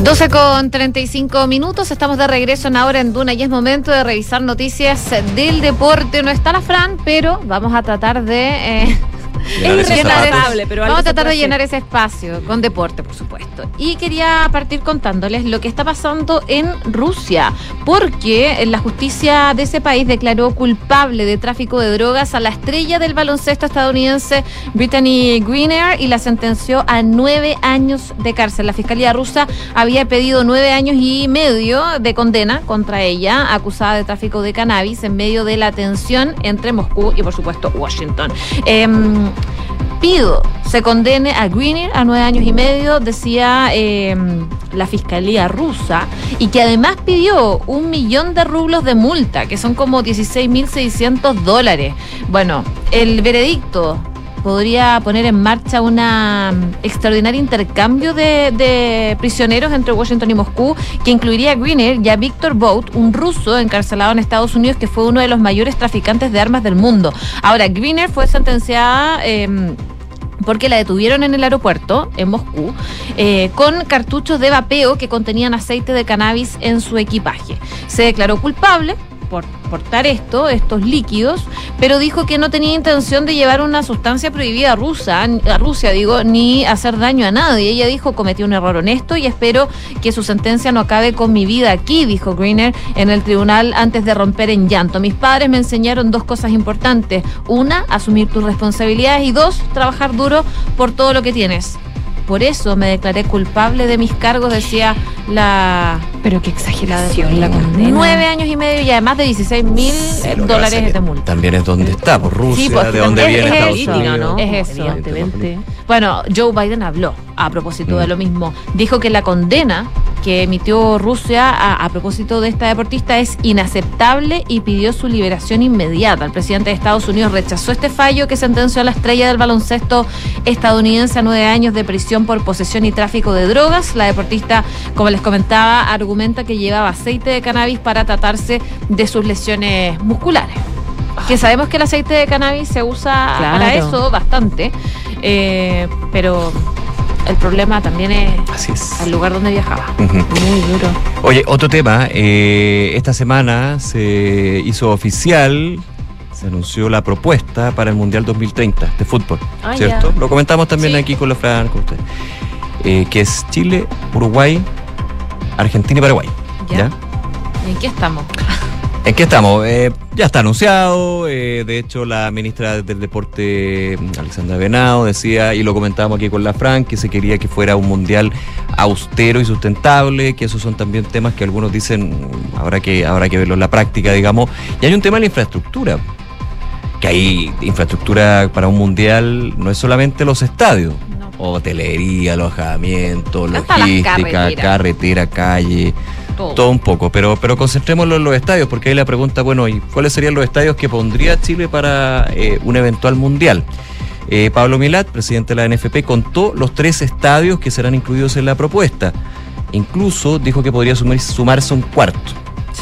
12 con 35 minutos, estamos de regreso en ahora en Duna y es momento de revisar noticias del deporte. No está la Fran, pero vamos a tratar de eh, Es pero Vamos a tratar de llenar ese espacio con deporte, por supuesto. Y quería partir contándoles lo que está pasando en Rusia, porque la justicia de ese país declaró culpable de tráfico de drogas a la estrella del baloncesto estadounidense Brittany Greener y la sentenció a nueve años de cárcel. La fiscalía rusa había pedido nueve años y medio de condena contra ella, acusada de tráfico de cannabis en medio de la tensión entre Moscú y, por supuesto, Washington. Em, pido se condene a Greener a nueve años y medio, decía eh, la fiscalía rusa, y que además pidió un millón de rublos de multa, que son como 16.600 dólares. Bueno, el veredicto podría poner en marcha un extraordinario intercambio de, prisioneros entre Washington y Moscú, que incluiría a Greener y a Víctor Bout, un ruso encarcelado en Estados Unidos que fue uno de los mayores traficantes de armas del mundo. Ahora, Greener fue sentenciada... eh, porque la detuvieron en el aeropuerto, en Moscú, eh, con cartuchos de vapeo que contenían aceite de cannabis en su equipaje. Se declaró culpable portar esto, estos líquidos, pero dijo que no tenía intención de llevar una sustancia prohibida a, Rusia, a Rusia, digo, ni hacer daño a nadie. Ella dijo, cometí un error honesto y espero que su sentencia no acabe con mi vida aquí, dijo Greener en el tribunal antes de romper en llanto. Mis padres me enseñaron dos cosas importantes. Una, asumir tus responsabilidades y dos, trabajar duro por todo lo que tienes. Por eso me declaré culpable de mis cargos, decía la... Pero qué exageración la condena. Nueve años y medio y además de 16 mil pasa dólares de multa. También es donde está, por Rusia, Sí, pues, de dónde es- viene es Estados eso, Unidos. ¿no? Es eso. Evidentemente. Bueno, Joe Biden habló a propósito Mm. de lo mismo. Dijo que la condena que emitió Rusia a, a propósito de esta deportista es inaceptable y pidió su liberación inmediata. El presidente de Estados Unidos rechazó este fallo que sentenció a la estrella del baloncesto estadounidense a nueve años de prisión por posesión y tráfico de drogas. La deportista, como les comentaba, argumenta que llevaba aceite de cannabis para tratarse de sus lesiones musculares. Que sabemos que el aceite de cannabis se usa Claro. para eso bastante, eh, pero el problema también es Así es. el lugar donde viajaba. Muy duro. Oye, otro tema. eh, esta semana se hizo oficial, se anunció la propuesta para el Mundial 2030 de fútbol, Ah, ¿cierto? Lo comentamos también Sí. aquí con la Fran, con usted. Eh, que es Chile, Uruguay, Argentina y Paraguay. ¿Ya? ¿ya? ¿Y en qué estamos? ¿En qué estamos? Eh, ya está anunciado. eh, de hecho, la ministra del Deporte, Alexandra Venado, decía, y lo comentábamos aquí con la Fran, que se quería que fuera un mundial austero y sustentable, que esos son también temas que algunos dicen habrá que, habrá que verlo en la práctica, digamos. Y hay un tema de la infraestructura. Que hay infraestructura para un mundial, no es solamente los estadios. Hotelería, alojamiento, Hasta logística, carretera, calle, Todo. todo un poco, pero, pero concentrémoslo en los estadios, porque ahí la pregunta, bueno, ¿y cuáles serían los estadios que pondría Chile para eh, un eventual mundial? Eh, Pablo Milat, presidente de la NFP, contó los tres estadios que serán incluidos en la propuesta. Incluso dijo que podría sumar- sumarse un cuarto.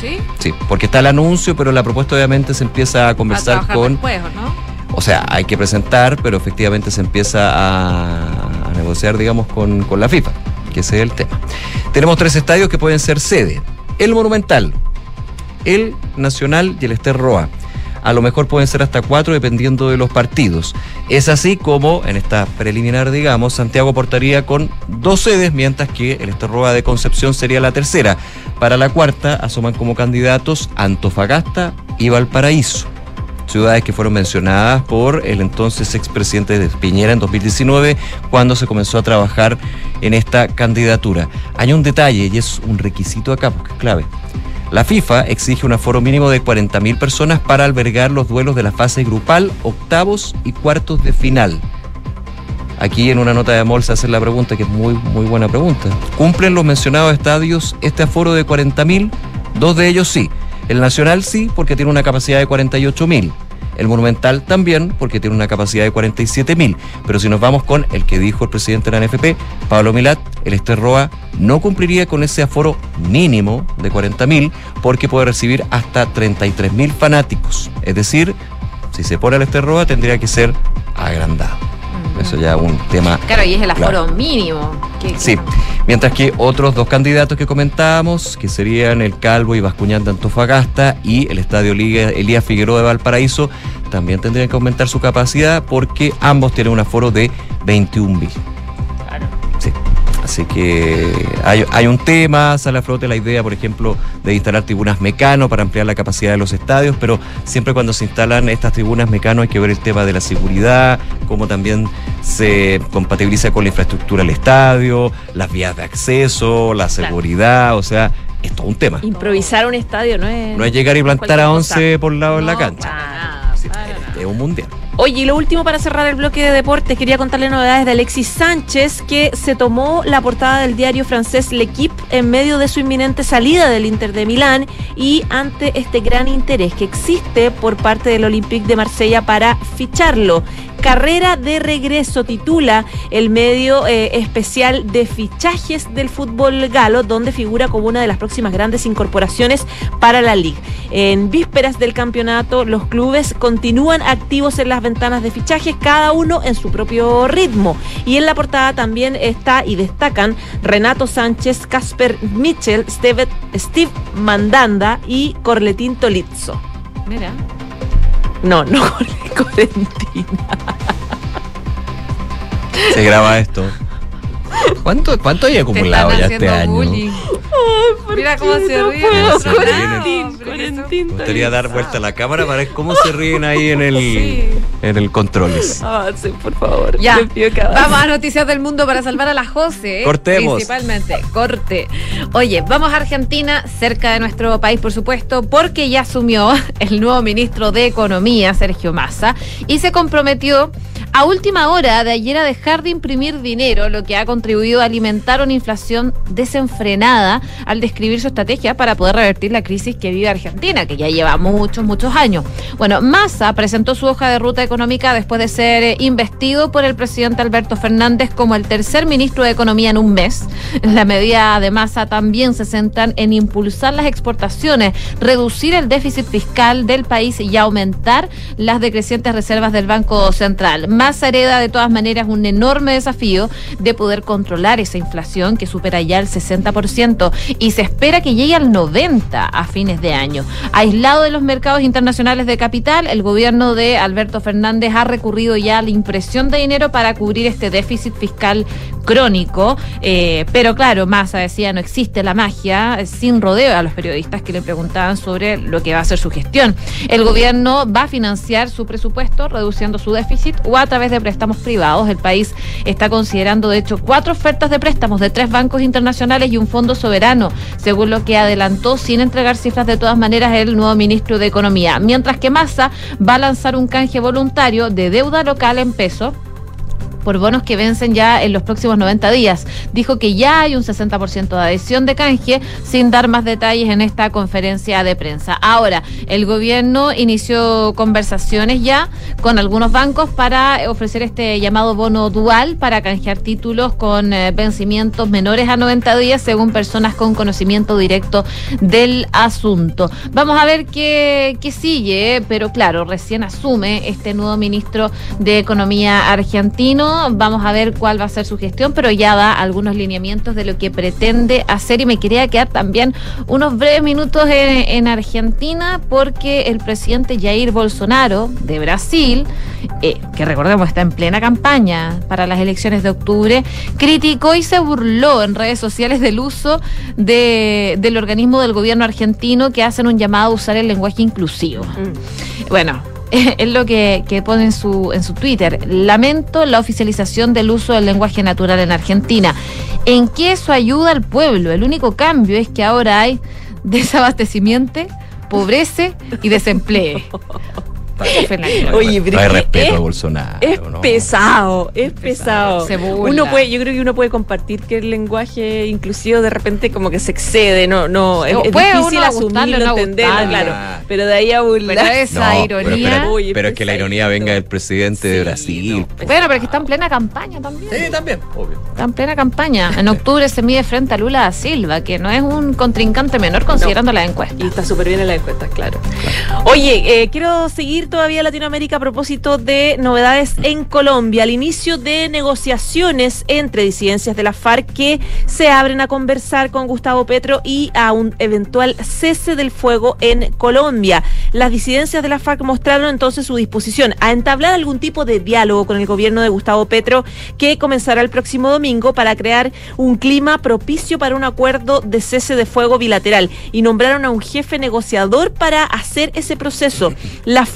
¿Sí? Sí, porque está el anuncio, pero la propuesta obviamente se empieza a conversar con... después, ¿o ¿no? O sea, hay que presentar, pero efectivamente se empieza a, a negociar, digamos, con, con la FIFA, que ese es el tema. Tenemos tres estadios que pueden ser sede. El Monumental, el Nacional y el Ester Roa. A lo mejor pueden ser hasta cuatro dependiendo de los partidos. Es así como en esta preliminar, digamos, Santiago portaría con dos sedes, mientras que el Esterroa de Concepción sería la tercera. Para la cuarta asoman como candidatos Antofagasta y Valparaíso ciudades que fueron mencionadas por el entonces expresidente de Piñera en 2019 cuando se comenzó a trabajar en esta candidatura. Hay un detalle y es un requisito acá porque es clave. La FIFA exige un aforo mínimo de 40.000 personas para albergar los duelos de la fase grupal, octavos y cuartos de final. Aquí en una nota de amor se hace la pregunta, que es muy, muy buena pregunta. ¿Cumplen los mencionados estadios este aforo de 40.000? Dos de ellos sí. El Nacional sí, porque tiene una capacidad de 48.000. El Monumental también, porque tiene una capacidad de 47.000. Pero si nos vamos con el que dijo el presidente de la NFP, Pablo Milat, el Esterroa no cumpliría con ese aforo mínimo de 40.000 porque puede recibir hasta 33.000 fanáticos. Es decir, si se pone el Esterroa tendría que ser agrandado. Eso ya es un tema. Claro, y es el aforo claro. mínimo. Sí, mientras que otros dos candidatos que comentábamos, que serían el Calvo y Bascuñán de Antofagasta y el Estadio Liga Elías Figueroa de Valparaíso, también tendrían que aumentar su capacidad porque ambos tienen un aforo de 21 mil. Sí. Así que hay, hay un tema, sale a flote la idea, por ejemplo, de instalar tribunas mecano para ampliar la capacidad de los estadios, pero siempre cuando se instalan estas tribunas mecano hay que ver el tema de la seguridad, cómo también se compatibiliza con la infraestructura del estadio, las vías de acceso, la seguridad, o sea, es todo un tema. Improvisar un estadio no es. No es llegar y plantar a cosa. 11 por lado en la No, cancha. para es un mundial. Oye, y lo último para cerrar el bloque de deportes, quería contarle novedades de Alexis Sánchez, que se tomó la portada del diario francés L'Equipe en medio de su inminente salida del Inter de Milán y ante este gran interés que existe por parte del Olympique de Marsella para ficharlo. Carrera de regreso titula el medio eh, especial de fichajes del fútbol galo, donde figura como una de las próximas grandes incorporaciones para la liga. En vísperas del campeonato, los clubes continúan activos en las ventanas de fichajes, cada uno en su propio ritmo. Y en la portada también está y destacan Renato Sánchez, Casper Mitchell, Steve, Steve Mandanda y Corletín Tolizzo. Mira. No, no Corletín. Se graba esto. ¿Cuánto, cuánto hay acumulado ya este año? Mira cómo se ríe. puedo, nuestro Corentín, Me gustaría dar vuelta a la cámara para ver cómo se ríen ahí en el, en el controles. Avancen, por favor. Ya, vamos a noticias del mundo para salvar a la José. Cortemos. Principalmente, corte. Oye, vamos a Argentina, cerca de nuestro país, por supuesto, porque ya asumió el nuevo ministro de Economía, Sergio Massa, y se comprometió a última hora de ayer a dejar de imprimir dinero, lo que ha contribuido a alimentar una inflación desenfrenada al describir su estrategia para poder revertir la crisis que vive Argentina, que ya lleva muchos, muchos años. Bueno, Massa presentó su hoja de ruta económica después de ser eh, investido por el presidente Alberto Fernández como el tercer ministro de Economía en un mes. La medida de Massa también se centran en impulsar las exportaciones, reducir el déficit fiscal del país y aumentar las decrecientes reservas del Banco Central. Massa hereda de todas maneras un enorme desafío de poder controlar esa inflación que supera ya el 60% y se espera que llegue al 90% a fines de año. Aislado de los mercados internacionales de capital, el gobierno de Alberto Fernández ha recurrido ya a la impresión de dinero para cubrir este déficit fiscal crónico, eh, pero claro, Massa decía no existe la magia, sin rodeo a los periodistas que le preguntaban sobre lo que va a ser su gestión. El gobierno va a financiar su presupuesto reduciendo su déficit o a través de préstamos privados. El país está considerando, de hecho, cuatro ofertas de préstamos de tres bancos internacionales y un fondo soberano, según lo que adelantó sin entregar cifras de todas maneras el nuevo ministro de Economía. Mientras que Massa va a lanzar un canje voluntario de deuda local en pesos por bonos que vencen ya en los próximos 90 días. Dijo que ya hay un 60% de adhesión de canje, sin dar más detalles en esta conferencia de prensa. Ahora, el gobierno inició conversaciones ya con algunos bancos para ofrecer este llamado bono dual para canjear títulos con eh, vencimientos menores a 90 días, según personas con conocimiento directo del asunto. Vamos a ver qué, qué sigue, pero claro, recién asume este nuevo ministro de Economía argentino Vamos a ver cuál va a ser su gestión, pero ya da algunos lineamientos de lo que pretende hacer. Y me quería quedar también unos breves minutos en, en Argentina, porque el presidente Jair Bolsonaro de Brasil, eh, que recordemos está en plena campaña para las elecciones de octubre, criticó y se burló en redes sociales del uso de, del organismo del gobierno argentino que hacen un llamado a usar el lenguaje inclusivo. Bueno, es lo que, que pone en su, en su Twitter. Lamento la oficialización del uso del lenguaje natural en Argentina. ¿En qué eso ayuda al pueblo? El único cambio es que ahora hay desabastecimiento, pobreza y desempleo. Oye, pero No hay es que respeto a Bolsonaro. Es ¿no? pesado, es pesado. Se burla. Uno puede, yo creo que uno puede compartir que el lenguaje inclusivo de repente como que se excede, no, no, es, es Puede difícil asumirlo, no entenderlo, claro. Pero de ahí a burlar. Pero esa No, pero- ironía. Pero, Oye, pero es que la ironía venga del presidente de Brasil. Bueno, pero es que está en plena campaña también. Sí, también, obvio. Está en plena campaña. En octubre se mide frente a Lula da Silva, que no es un contrincante menor considerando la encuesta. Y está súper bien en la encuesta, claro. Oye, eh, quiero seguir todavía Latinoamérica a propósito de novedades en Colombia. Al inicio de negociaciones entre disidencias de la FARC que se abren a conversar con Gustavo Petro y a un eventual cese del fuego en Colombia. Las disidencias de la FARC mostraron entonces su disposición a entablar algún tipo de diálogo con el gobierno de Gustavo Petro que comenzará el próximo domingo para crear un clima propicio para un acuerdo de cese de fuego bilateral y nombraron a un jefe negociador para hacer ese proceso. La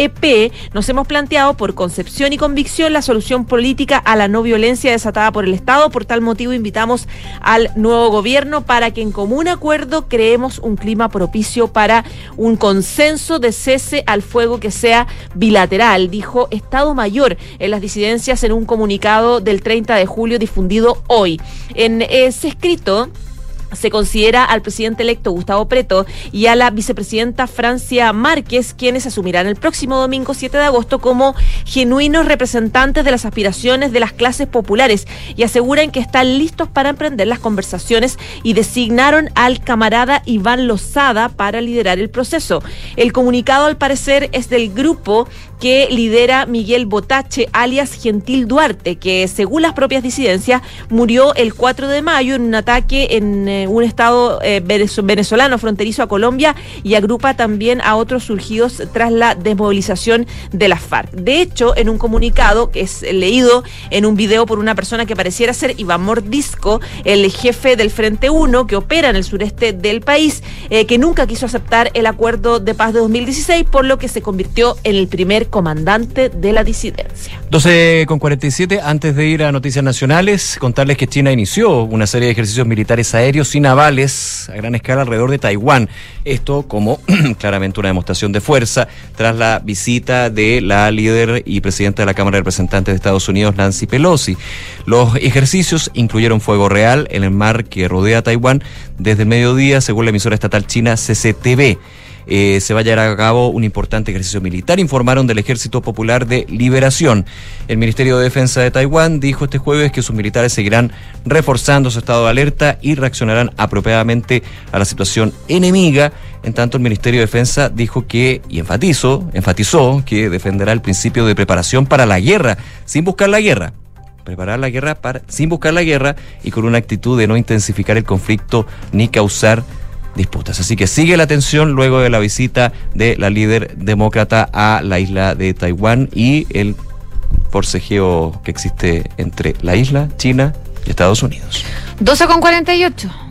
FARC-EP nos hemos planteado por concepción y convicción la solución política a la no violencia desatada por el Estado. Por tal motivo invitamos al nuevo gobierno para que en común acuerdo creemos un clima propicio para un consenso de cese al fuego que sea bilateral, dijo Estado Mayor en las disidencias en un comunicado del 30 de julio difundido hoy. En ese escrito se considera al presidente electo Gustavo Preto y a la vicepresidenta Francia Márquez, quienes asumirán el próximo domingo 7 de agosto como genuinos representantes de las aspiraciones de las clases populares y aseguran que están listos para emprender las conversaciones y designaron al camarada Iván Lozada para liderar el proceso. El comunicado al parecer es del grupo que lidera Miguel Botache, alias Gentil Duarte, que según las propias disidencias murió el 4 de mayo en un ataque en eh, un estado eh, venezo- venezolano fronterizo a Colombia y agrupa también a otros surgidos tras la desmovilización de las FARC. De hecho, en un comunicado que es leído en un video por una persona que pareciera ser Iván Mordisco, el jefe del Frente 1 que opera en el sureste del país, eh, que nunca quiso aceptar el acuerdo de paz de 2016, por lo que se convirtió en el primer comandante de la disidencia. 12 con 47, antes de ir a noticias nacionales, contarles que China inició una serie de ejercicios militares aéreos y navales a gran escala alrededor de Taiwán. Esto como claramente una demostración de fuerza tras la visita de la líder y presidenta de la Cámara de Representantes de Estados Unidos, Nancy Pelosi. Los ejercicios incluyeron fuego real en el mar que rodea Taiwán desde el mediodía, según la emisora estatal china CCTV eh, se va a llevar a cabo un importante ejercicio militar, informaron del Ejército Popular de Liberación. El Ministerio de Defensa de Taiwán dijo este jueves que sus militares seguirán reforzando su estado de alerta y reaccionarán apropiadamente a la situación enemiga. En tanto, el Ministerio de Defensa dijo que, y enfatizó, enfatizó que defenderá el principio de preparación para la guerra, sin buscar la guerra preparar la guerra para, sin buscar la guerra y con una actitud de no intensificar el conflicto ni causar disputas. Así que sigue la tensión luego de la visita de la líder demócrata a la isla de Taiwán y el forcejeo que existe entre la isla, China y Estados Unidos. 12 con 48.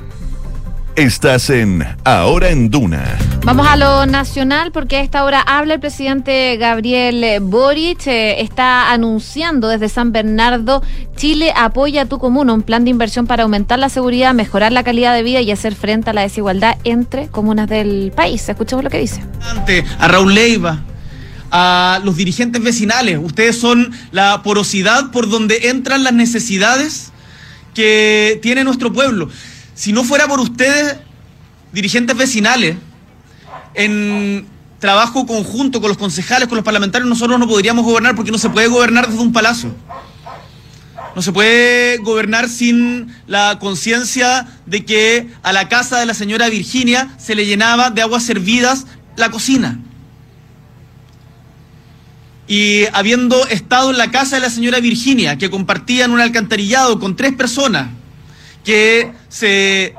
Estás en Ahora en Duna. Vamos a lo nacional porque a esta hora habla el presidente Gabriel Boric. eh, está anunciando desde San Bernardo, Chile apoya a tu comuna, un plan de inversión para aumentar la seguridad, mejorar la calidad de vida y hacer frente a la desigualdad entre comunas del país. Escuchemos lo que dice. a Raúl Leiva, a los dirigentes vecinales. Ustedes son la porosidad por donde entran las necesidades que tiene nuestro pueblo. Si no fuera por ustedes, dirigentes vecinales, en trabajo conjunto con los concejales, con los parlamentarios, nosotros no podríamos gobernar porque no se puede gobernar desde un palacio. No se puede gobernar sin la conciencia de que a la casa de la señora Virginia se le llenaba de aguas servidas la cocina. y habiendo estado en la casa de la señora Virginia, que compartían un alcantarillado con tres personas, que se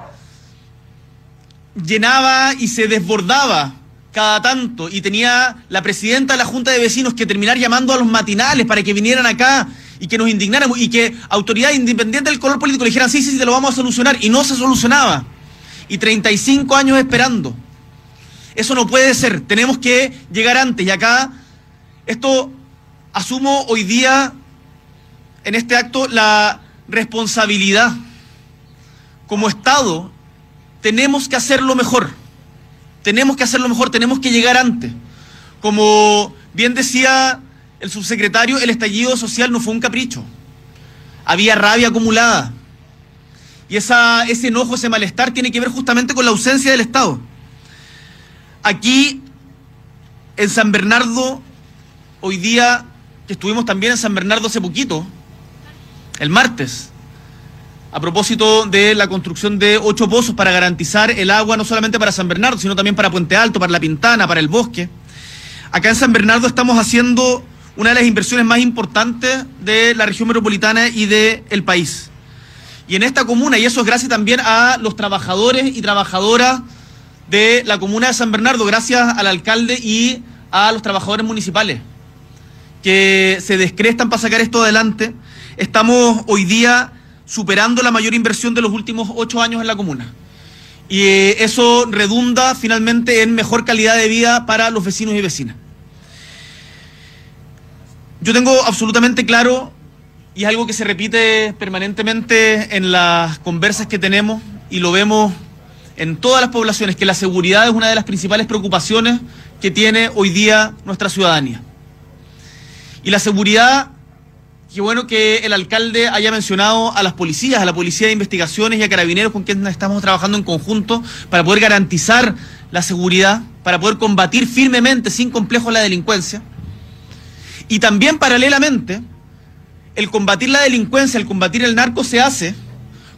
llenaba y se desbordaba cada tanto y tenía la presidenta de la Junta de Vecinos que terminar llamando a los matinales para que vinieran acá y que nos indignáramos y que autoridades independientes del color político le dijeran sí, sí, sí, te lo vamos a solucionar y no se solucionaba. Y 35 años esperando. Eso no puede ser, tenemos que llegar antes y acá esto asumo hoy día en este acto la responsabilidad. Como Estado tenemos que hacerlo mejor. Tenemos que hacerlo mejor, tenemos que llegar antes. Como bien decía el subsecretario, el estallido social no fue un capricho. Había rabia acumulada. Y esa, ese enojo, ese malestar tiene que ver justamente con la ausencia del Estado. Aquí, en San Bernardo, hoy día, que estuvimos también en San Bernardo hace poquito, el martes, a propósito de la construcción de ocho pozos para garantizar el agua no solamente para San Bernardo, sino también para Puente Alto, para La Pintana, para el bosque. Acá en San Bernardo estamos haciendo una de las inversiones más importantes de la región metropolitana y del país. Y en esta comuna, y eso es gracias también a los trabajadores y trabajadoras de la comuna de San Bernardo, gracias al alcalde y a los trabajadores municipales que se descrestan para sacar esto adelante, estamos hoy día superando la mayor inversión de los últimos ocho años en la comuna. Y eh, eso redunda finalmente en mejor calidad de vida para los vecinos y vecinas. Yo tengo absolutamente claro, y es algo que se repite permanentemente en las conversas que tenemos, y lo vemos en todas las poblaciones, que la seguridad es una de las principales preocupaciones que tiene hoy día nuestra ciudadanía. Y la seguridad, qué bueno que el alcalde haya mencionado a las policías, a la Policía de Investigaciones y a Carabineros con quienes estamos trabajando en conjunto para poder garantizar la seguridad, para poder combatir firmemente, sin complejo, la delincuencia. Y también paralelamente, el combatir la delincuencia, el combatir el narco se hace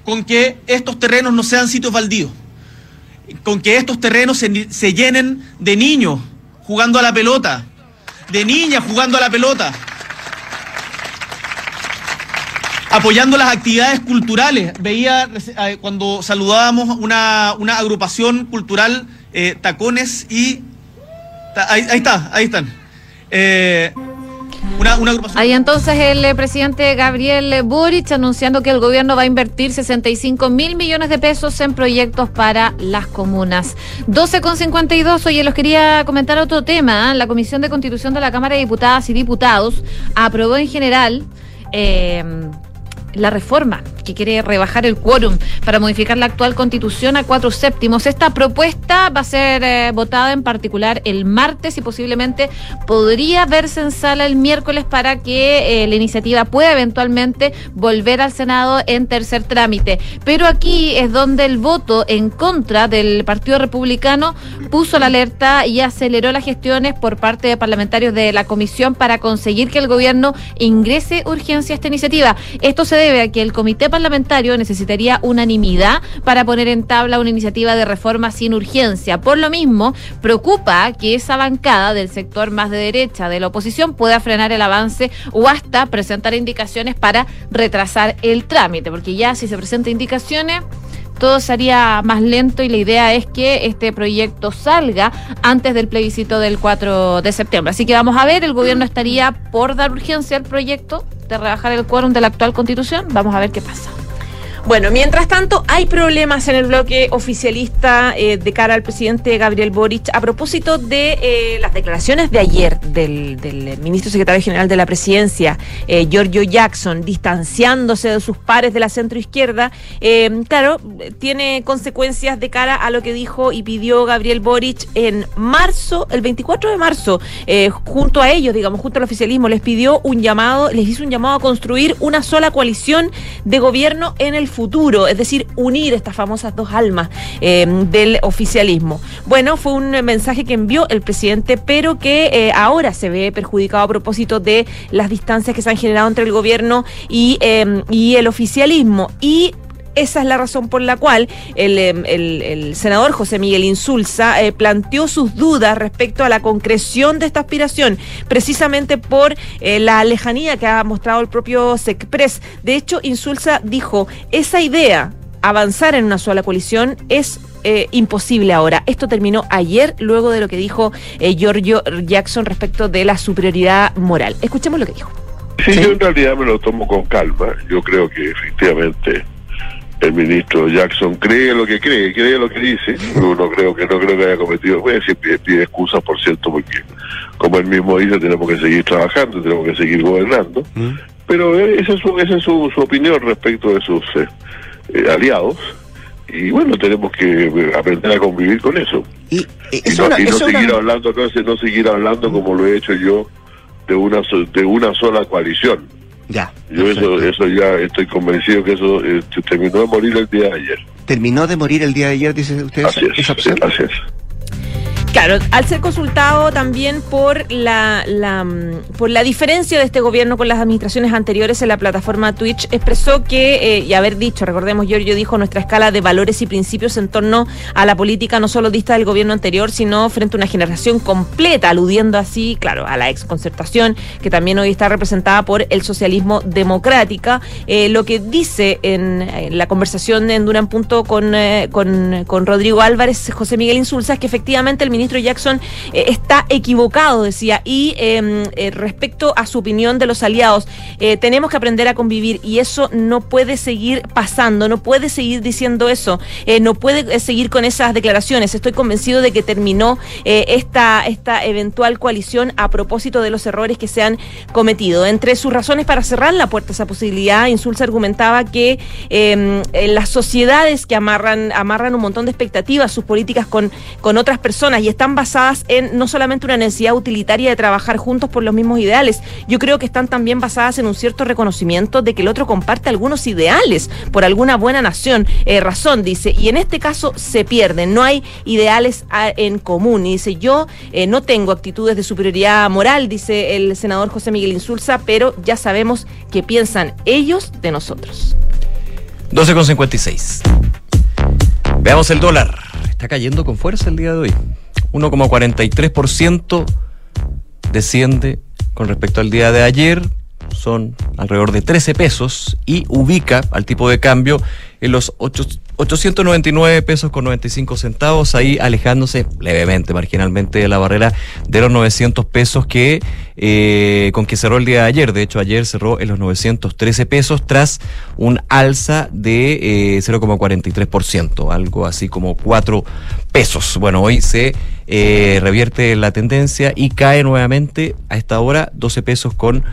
con que estos terrenos no sean sitios baldíos, con que estos terrenos se, se llenen de niños jugando a la pelota, de niñas jugando a la pelota, apoyando las actividades culturales. Veía eh, cuando saludábamos una, una agrupación cultural, eh, Tacones y... ahí, está, ahí están. Eh, una, una agrupación. Ahí entonces el presidente Gabriel Boric anunciando que el gobierno va a invertir 65 mil millones de pesos en proyectos para las comunas. 12,52. Oye, los quería comentar otro tema. ¿eh? La Comisión de Constitución de la Cámara de Diputadas y Diputados aprobó en general. La reforma que quiere rebajar el quórum para modificar la actual constitución a cuatro séptimos. Esta propuesta va a ser eh, votada en particular el martes y posiblemente podría verse en sala el miércoles para que eh, la iniciativa pueda eventualmente volver al Senado en tercer trámite. Pero aquí es donde el voto en contra del Partido Republicano puso la alerta y aceleró las gestiones por parte de parlamentarios de la comisión para conseguir que el gobierno ingrese urgencia a esta iniciativa. Esto se debe a que el comité parlamentario necesitaría unanimidad para poner en tabla una iniciativa de reforma sin urgencia. Por lo mismo, preocupa que esa bancada del sector más de derecha de la oposición pueda frenar el avance o hasta presentar indicaciones para retrasar el trámite, porque ya si se presentan indicaciones todo sería más lento y la idea es que este proyecto salga antes del plebiscito del 4 de septiembre. Así que vamos a ver, el gobierno estaría por dar urgencia al proyecto de rebajar el quórum de la actual constitución. Vamos a ver qué pasa. Bueno, mientras tanto, hay problemas en el bloque oficialista eh, de cara al presidente Gabriel Boric a propósito de eh, las declaraciones de ayer del, del, ministro secretario general de la presidencia, eh, Giorgio Jackson, distanciándose de sus pares de la centroizquierda. claro, tiene consecuencias de cara a lo que dijo y pidió Gabriel Boric en marzo, el 24 de marzo, junto a ellos, digamos, junto al oficialismo, les pidió un llamado, les hizo un llamado a construir una sola coalición de gobierno en el futuro, es decir, unir estas famosas dos almas eh, del oficialismo. Bueno, fue un mensaje que envió el presidente, pero que eh, ahora se ve perjudicado a propósito de las distancias que se han generado entre el gobierno y, eh, y el oficialismo. Y esa es la razón por la cual el, em, el- el senador José Miguel Insulza eh, planteó sus dudas respecto a la concreción de esta aspiración, precisamente por eh, la lejanía que ha mostrado el propio SECPRES. De hecho, Insulza dijo, esa idea, avanzar en una sola coalición, es eh, imposible ahora. Esto terminó ayer, luego de lo que dijo eh, Giorgio Jackson respecto de la superioridad moral. Escuchemos lo que dijo. Sí, yo en realidad me lo tomo con calma. Yo creo que efectivamente el ministro Jackson cree lo que cree, cree lo que dice. No, no creo que no creo que haya cometido. Sí pide, pide excusas, por cierto, porque como él mismo dice, tenemos que seguir trabajando, tenemos que seguir gobernando. Pero eh, esa es su, esa es su, su opinión respecto de sus eh, eh, aliados. Y bueno, tenemos que eh, aprender a convivir con eso. Y, es no, una- y no es una- seguir hablando, entonces no seguir hablando como lo he hecho yo de una de una sola coalición. Ya. Yo eso, eso ya estoy convencido que eso eh, terminó de morir el día de ayer. Terminó de morir el día de ayer, dice usted. Así es, esa opción? así es. Claro, al ser consultado también por la, mm, por la diferencia de este gobierno con las administraciones anteriores en la plataforma Twitch, expresó que, eh, y haber dicho, recordemos, Giorgio dijo, nuestra escala de valores y principios en torno a la política no solo dista del gobierno anterior, sino frente a una generación completa, aludiendo así, claro, a la exconcertación, que también hoy está representada por el socialismo democrática. Eh, lo que dice en, la conversación en Duran Punto con, eh, con, con Rodrigo Álvarez, José Miguel Insulza, es que efectivamente el ministro Jackson eh, está equivocado, decía, y eh, eh, respecto a su opinión de los aliados, eh, tenemos que aprender a convivir y eso no puede seguir pasando, no puede seguir diciendo eso, no puede seguir con esas declaraciones. Estoy convencido de que terminó esta, esta eventual coalición a propósito de los errores que se han cometido. Entre sus razones para cerrar la puerta a esa posibilidad, Insulza argumentaba que eh, las sociedades que amarran, amarran un montón de expectativas, sus políticas con, con otras personas y están basadas en no solamente una necesidad utilitaria de trabajar juntos por los mismos ideales, yo creo que están también basadas en un cierto reconocimiento de que el otro comparte algunos ideales por alguna buena nación, eh, razón, dice, y en este caso se pierden, no hay ideales ah, en común. Y dice, yo eh, no tengo actitudes de superioridad moral, dice el senador José Miguel Insulza, pero ya sabemos que piensan ellos de nosotros. 12 con 56. Veamos el dólar. Está cayendo con fuerza el día de hoy. 1,43% desciende con respecto al día de ayer. Son alrededor de 13 pesos y ubica al tipo de cambio en los ocho- 899 pesos con 95 centavos, ahí alejándose levemente, marginalmente de la barrera de los 900 pesos que eh, con que cerró el día de ayer. De hecho, ayer cerró en los 913 pesos tras un alza de eh, 0,43%, algo así como 4 pesos. Bueno, hoy se eh, revierte la tendencia y cae nuevamente a esta hora 12 pesos con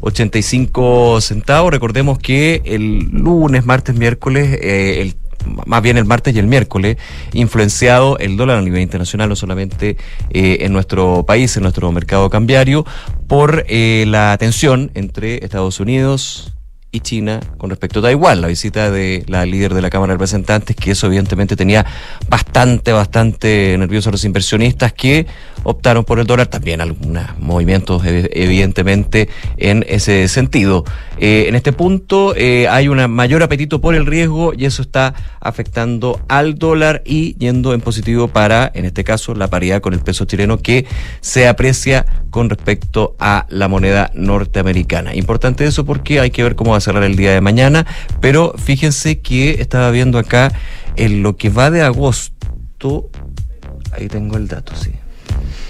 85 centavos. Recordemos que el lunes, martes, miércoles, eh, el más bien el martes y el miércoles, influenciado el dólar a nivel internacional, no solamente eh, en nuestro país, en nuestro mercado cambiario, por eh, la tensión entre Estados Unidos y China con respecto a Taiwán, la visita de la líder de la Cámara de Representantes, que eso evidentemente tenía bastante, bastante nerviosos a los inversionistas que optaron por el dólar, también algunos movimientos ev- evidentemente en ese sentido. Eh, en este punto eh, hay un mayor apetito por el riesgo y eso está afectando al dólar y yendo en positivo para, en este caso, la paridad con el peso chileno que se aprecia con respecto a la moneda norteamericana. Importante eso porque hay que ver cómo va a cerrar el día de mañana, pero fíjense que estaba viendo acá en lo que va de agosto, ahí tengo el dato, sí.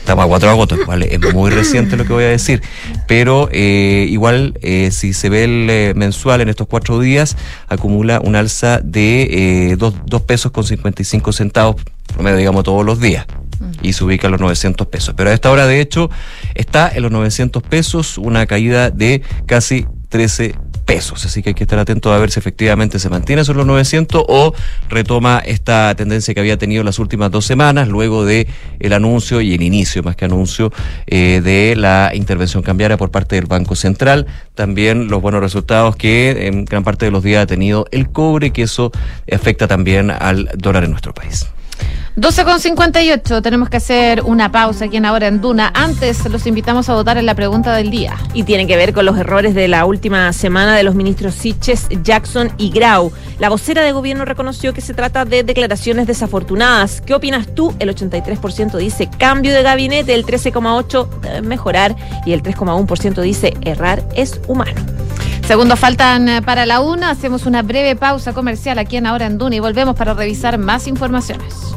Estamos a 4 de agosto, ¿vale? Es muy reciente lo que voy a decir, pero eh, igual eh, si se ve el eh, mensual en estos cuatro días, acumula un alza de 2 pesos con 55 centavos, promedio digamos todos los días, y se ubica en los 900 pesos. Pero a esta hora de hecho está en los 900 pesos, una caída de casi 13 pesos. Así que hay que estar atento a ver si efectivamente se mantiene sobre los 900 o retoma esta tendencia que había tenido las últimas dos semanas luego de el anuncio y el inicio, más que anuncio, eh, de la intervención cambiaria por parte del Banco Central. También los buenos resultados que en gran parte de los días ha tenido el cobre, que eso afecta también al dólar en nuestro país. 12 con 58, tenemos que hacer una pausa aquí en Ahora en Duna. Antes los invitamos a votar en la pregunta del día. Y tiene que ver con los errores de la última semana de los ministros Siches, Jackson y Grau. La vocera de gobierno reconoció que se trata de declaraciones desafortunadas. ¿Qué opinas tú? El 83% dice cambio de gabinete, el 13,8% debe mejorar y el 3,1% dice errar es humano. Segundos faltan eh, para la una. Hacemos una breve pausa comercial aquí en Ahora en Duna y volvemos para revisar más informaciones.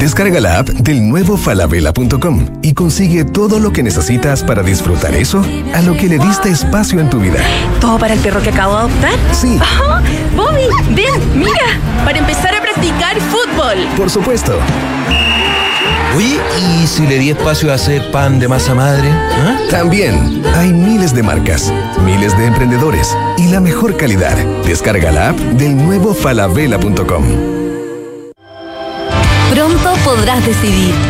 Descarga la app del nuevo falabella.com y consigue todo lo que necesitas para disfrutar eso a lo que le diste espacio en tu vida. ¿Todo para el perro que acabo de adoptar? Sí. Ajá. Bobby, ven, mira, para empezar a practicar fútbol. Por supuesto. Oye, ¿y si le di espacio a hacer pan de masa madre? ¿Ah? También hay miles de marcas, miles de emprendedores y la mejor calidad. Descarga la app del nuevo falabella.com. Pronto podrás decidir.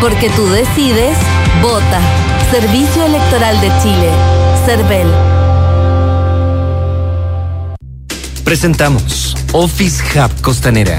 Porque tú decides, vota. Servicio Electoral de Chile. Cervel. Presentamos Office Hub Costanera,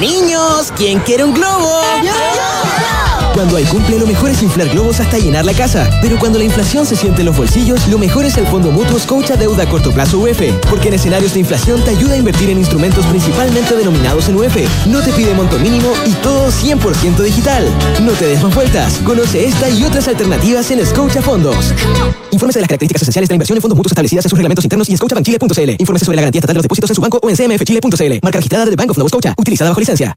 Niños, ¿quién quiere un globo? Cuando hay cumple, lo mejor es inflar globos hasta llenar la casa. Pero cuando la inflación se siente en los bolsillos, lo mejor es el Fondo Mutuo Scotia Deuda a Corto Plazo UF. Porque en escenarios de inflación te ayuda a invertir en instrumentos principalmente denominados en UF. No te pide monto mínimo y todo 100% digital. No te des más vueltas. Conoce esta y otras alternativas en Scotia Fondos. Infórmese de las características esenciales de la inversión en fondos mutuos establecidas en sus reglamentos internos y en scotiabankchile.cl. Infórmese sobre la garantía estatal de los depósitos en su banco o en cmfchile.cl. Marca registrada del Bank of Nova Scotia. Utilizada bajo licencia.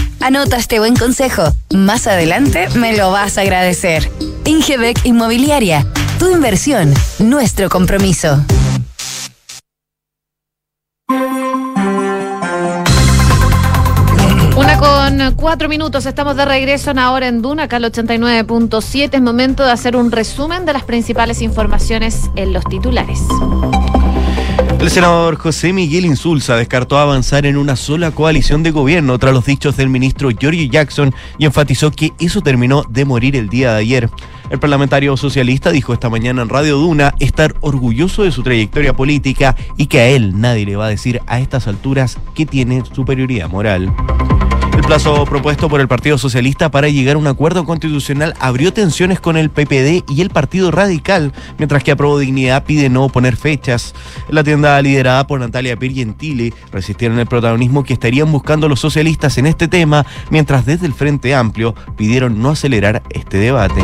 Anota este buen consejo. Más adelante me lo vas a agradecer. Ingebec Inmobiliaria. Tu inversión, nuestro compromiso. Una con cuatro minutos, estamos de regreso en ahora en Duna, acá al 89.7. Es momento de hacer un resumen de las principales informaciones en los titulares. El senador José Miguel Insulza descartó avanzar en una sola coalición de gobierno tras los dichos del ministro Giorgio Jackson y enfatizó que eso terminó de morir el día de ayer. El parlamentario socialista dijo esta mañana en Radio Duna estar orgulloso de su trayectoria política y que a él nadie le va a decir a estas alturas que tiene superioridad moral. El plazo propuesto por el Partido Socialista para llegar a un acuerdo constitucional abrió tensiones con el PPD y el Partido Radical, mientras que Aprobó Dignidad pide no poner fechas. La tienda liderada por Natalia Pirgentili resistieron el protagonismo que estarían buscando los socialistas en este tema, mientras desde el Frente Amplio pidieron no acelerar este debate.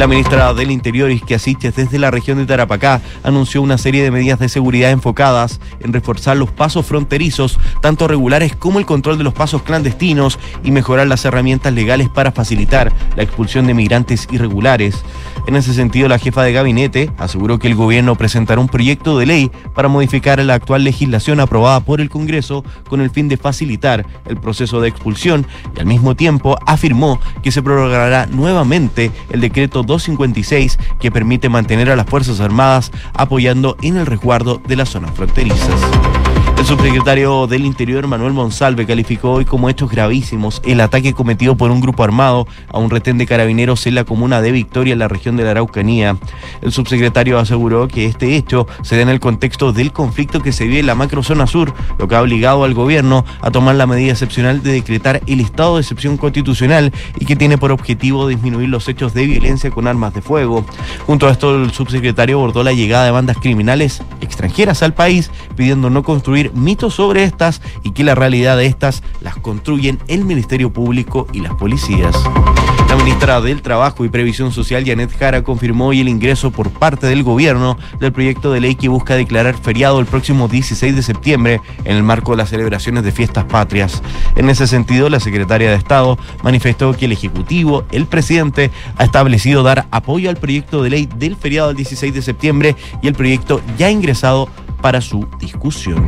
La ministra del Interior, Isquia Siches, desde la región de Tarapacá, anunció una serie de medidas de seguridad enfocadas en reforzar los pasos fronterizos, tanto regulares como el control de los pasos clandestinos y mejorar las herramientas legales para facilitar la expulsión de migrantes irregulares. En ese sentido, la jefa de gabinete aseguró que el gobierno presentará un proyecto de ley para modificar la actual legislación aprobada por el Congreso con el fin de facilitar el proceso de expulsión y al mismo tiempo afirmó que se prorrogará nuevamente el decreto 256 que permite mantener a las Fuerzas Armadas apoyando en el resguardo de las zonas fronterizas. El subsecretario del Interior, Manuel Monsalve, calificó hoy como hechos gravísimos el ataque cometido por un grupo armado a un retén de carabineros en la comuna de Victoria, en la región de la Araucanía. El subsecretario aseguró que este hecho se da en el contexto del conflicto que se vive en la macrozona sur, lo que ha obligado al gobierno a tomar la medida excepcional de decretar el estado de excepción constitucional y que tiene por objetivo disminuir los hechos de violencia con armas de fuego. Junto a esto, el subsecretario abordó la llegada de bandas criminales extranjeras al país, pidiendo no construir mitos sobre estas y que la realidad de estas las construyen el Ministerio Público y las policías. La ministra del Trabajo y Previsión Social, Janet Jara, confirmó hoy el ingreso por parte del gobierno del proyecto de ley que busca declarar feriado el próximo 16 de septiembre en el marco de las celebraciones de fiestas patrias. En ese sentido, la secretaria de Estado manifestó que el Ejecutivo, el presidente, ha establecido dar apoyo al proyecto de ley del feriado del 16 de septiembre y el proyecto ya ingresado para su discusión.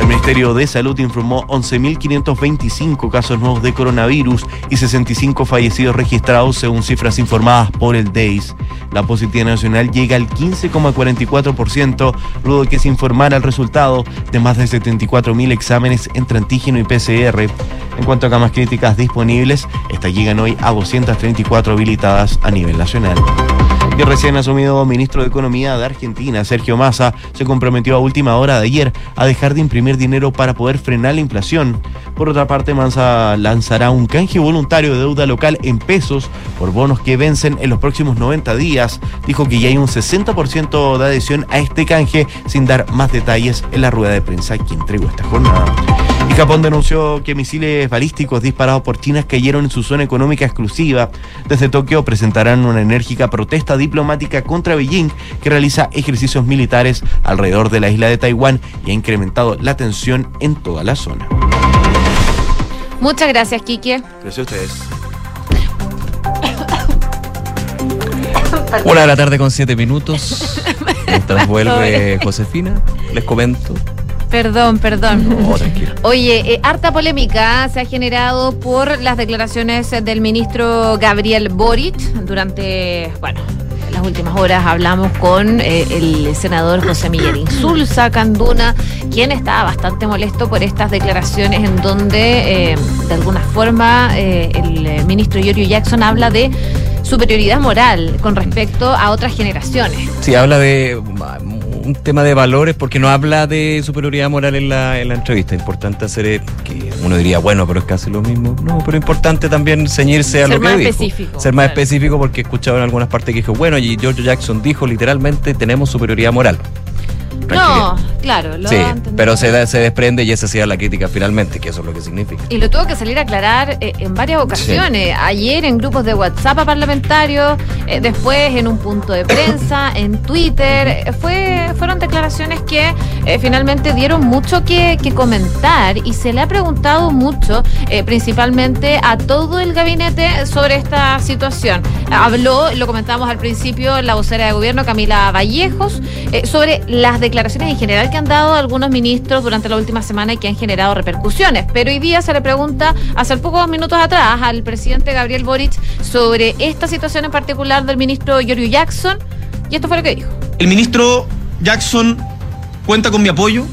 El Ministerio de Salud informó 11.525 casos nuevos de coronavirus y 65 fallecidos registrados según cifras informadas por el DEIS. La positividad nacional llega al 15,44% luego de que se informara el resultado de más de 74.000 exámenes entre antígeno y PCR. En cuanto a camas críticas disponibles, estas llegan hoy a 234 habilitadas a nivel nacional. El recién asumido ministro de Economía de Argentina, Sergio Massa, se comprometió a última hora de ayer a dejar de imprimir dinero para poder frenar la inflación. Por otra parte, Massa lanzará un canje voluntario de deuda local en pesos por bonos que vencen en los próximos 90 días. Dijo que ya hay un 60% de adhesión a este canje, sin dar más detalles en la rueda de prensa que entregó esta jornada. Y Japón denunció que misiles balísticos disparados por China cayeron en su zona económica exclusiva. Desde Tokio presentarán una enérgica protesta diplomática contra Beijing, que realiza ejercicios militares alrededor de la isla de Taiwán y ha incrementado la tensión en toda la zona. Muchas gracias, Kike. Gracias a ustedes. Una de la tarde con siete minutos. Mientras vuelve Josefina, les comento. Perdón, perdón. No, tranquilo. Oye, eh, harta polémica se ha generado por las declaraciones del ministro Gabriel Boric durante, bueno, las últimas horas hablamos con eh, el senador José Miguel Insulza Canduna, quien estaba bastante molesto por estas declaraciones en donde, eh, de alguna forma, eh, el ministro Giorgio Jackson habla de superioridad moral con respecto a otras generaciones. Sí, habla de un tema de valores porque no habla de superioridad moral en la, en la entrevista. Importante hacer eh, que uno diría, bueno, pero es casi lo mismo. No, pero importante también ceñirse a Ser lo que más dijo. específico, Ser más claro. específico porque he escuchado en algunas partes que dijo, bueno, y George Jackson dijo literalmente tenemos superioridad moral. No, Claro, lo Sí, pero se, da- se desprende y esa sería la crítica finalmente, que eso es lo que significa. Y lo tuvo que salir a aclarar eh, en varias ocasiones. Ayer en grupos de WhatsApp a parlamentarios, eh, después en un punto de prensa, en Twitter. Eh, Fue, fueron declaraciones que eh, finalmente dieron mucho que, que comentar y se le ha preguntado mucho, principalmente a todo el gabinete, sobre esta situación. Habló, lo comentábamos al principio, la vocera de gobierno, Camila Vallejos, sobre las declaraciones en general que han dado algunos ministros durante la última semana y que han generado repercusiones. Pero hoy día se le pregunta, hace pocos minutos atrás, al presidente Gabriel Boric sobre esta situación en particular del ministro Giorgio Jackson. Y esto fue lo que dijo. El ministro Jackson cuenta con mi apoyo.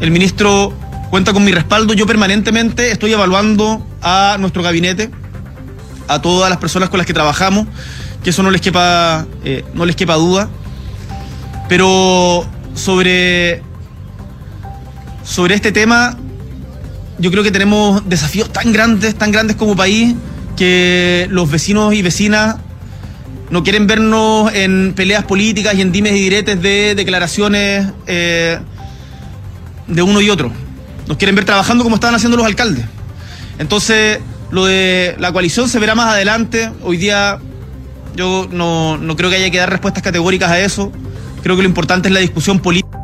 El ministro cuenta con mi respaldo. Yo permanentemente estoy evaluando a nuestro gabinete, a todas las personas con las que trabajamos, que eso no les quepa, eh, no les quepa duda. Pero sobre, sobre este tema, yo creo que tenemos desafíos tan grandes, tan grandes como país, que los vecinos y vecinas no quieren vernos en peleas políticas y en dimes y diretes de declaraciones eh, de uno y otro. Nos quieren ver trabajando como estaban haciendo los alcaldes. Entonces, lo de la coalición se verá más adelante. Hoy día yo no, no creo que haya que dar respuestas categóricas a eso. Creo que lo importante es la discusión política.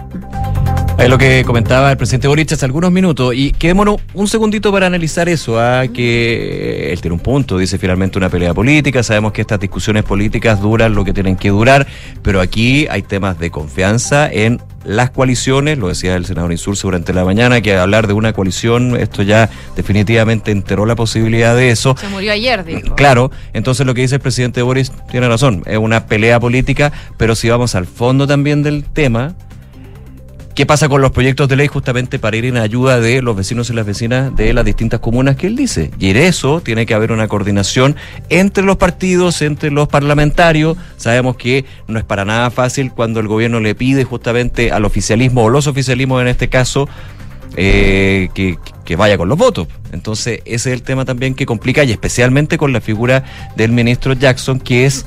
Es lo que comentaba el presidente Boric hace algunos minutos. Y quedémonos un segundito para analizar eso. ah, que él tiene un punto, dice finalmente una pelea política. Sabemos que estas discusiones políticas duran lo que tienen que durar, pero aquí hay temas de confianza en las coaliciones. Lo decía el senador Insulce durante la mañana, que hablar de una coalición, esto ya definitivamente enteró la posibilidad de eso. Se murió ayer, dijo. Claro, entonces lo que dice el presidente Boris tiene razón, es una pelea política, pero si vamos al fondo también del tema, ¿qué pasa con los proyectos de ley justamente para ir en ayuda de los vecinos y las vecinas de las distintas comunas que él dice? Y en eso tiene que haber una coordinación entre los partidos, entre los parlamentarios. Sabemos que no es para nada fácil cuando el gobierno le pide justamente al oficialismo o los oficialismos en este caso eh, que, que vaya con los votos. Entonces, ese es el tema también que complica, y especialmente con la figura del ministro Jackson, que es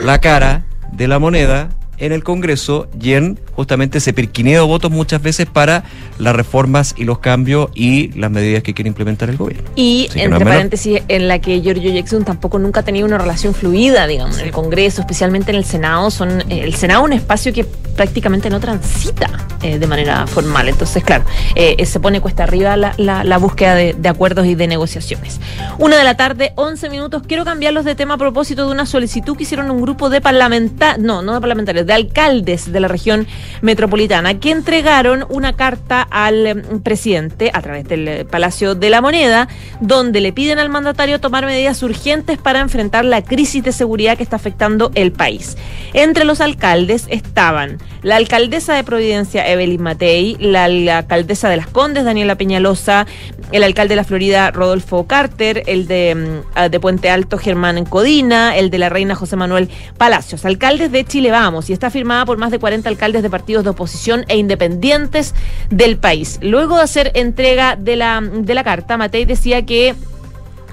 la cara de la moneda en el Congreso y en justamente ese pirquineo de votos muchas veces para las reformas y los cambios y las medidas que quiere implementar el gobierno. Y Así que no entre paréntesis, en la que Giorgio Jackson tampoco nunca ha tenido una relación fluida, digamos, en el Congreso, especialmente en el Senado. Son eh, el Senado es un espacio que prácticamente no transita eh, de manera formal. Entonces, claro, eh, se pone cuesta arriba la, la- la búsqueda de, de acuerdos y de negociaciones. Una de la tarde, 11 minutos. Quiero cambiarlos de tema a propósito de una solicitud que hicieron un grupo de parlamentarios, no, no de parlamentarios, de alcaldes de la región metropolitana, que entregaron una carta al eh, presidente a través del eh, Palacio de la Moneda, donde le piden al mandatario tomar medidas urgentes para enfrentar la crisis de seguridad que está afectando el país. Entre los alcaldes estaban la alcaldesa de Providencia, Evelyn Matei, la, alcaldesa de Las Condes, Daniela Peñalosa, el alcalde de la Florida, Rodolfo Carter, el de, mm, ah, de Puente Alto, Germán Codina, el de la Reina José Manuel Palacios, alcaldes de Chile Vamos, y está firmada por más de 40 alcaldes de partidos de oposición e independientes del país. Luego de hacer entrega de la, de la carta, Matei decía que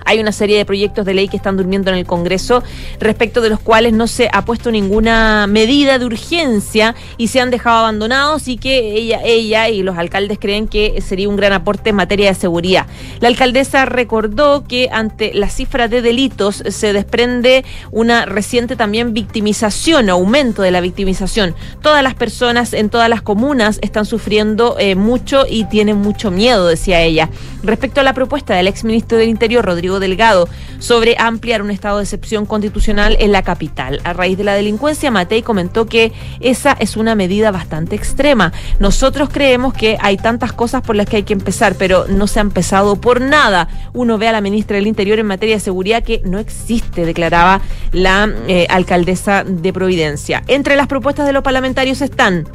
hay una serie de proyectos de ley que están durmiendo en el Congreso, respecto de los cuales no se ha puesto ninguna medida de urgencia y se han dejado abandonados y que ella, ella y los alcaldes creen que sería un gran aporte en materia de seguridad. La alcaldesa recordó que ante la cifra de delitos se desprende una reciente también victimización, aumento de la victimización. Todas las personas en todas las comunas están sufriendo eh, mucho y tienen mucho miedo, decía ella. Respecto a la propuesta del exministro del Interior, Rodrigo Delgado, sobre ampliar un estado de excepción constitucional en la capital. A raíz de la delincuencia, Matei comentó que esa es una medida bastante extrema. Nosotros creemos que hay tantas cosas por las que hay que empezar, pero no se ha empezado por nada. Uno ve a la ministra del Interior en materia de seguridad que no existe, declaraba la eh, alcaldesa de Providencia. Entre las propuestas de los parlamentarios están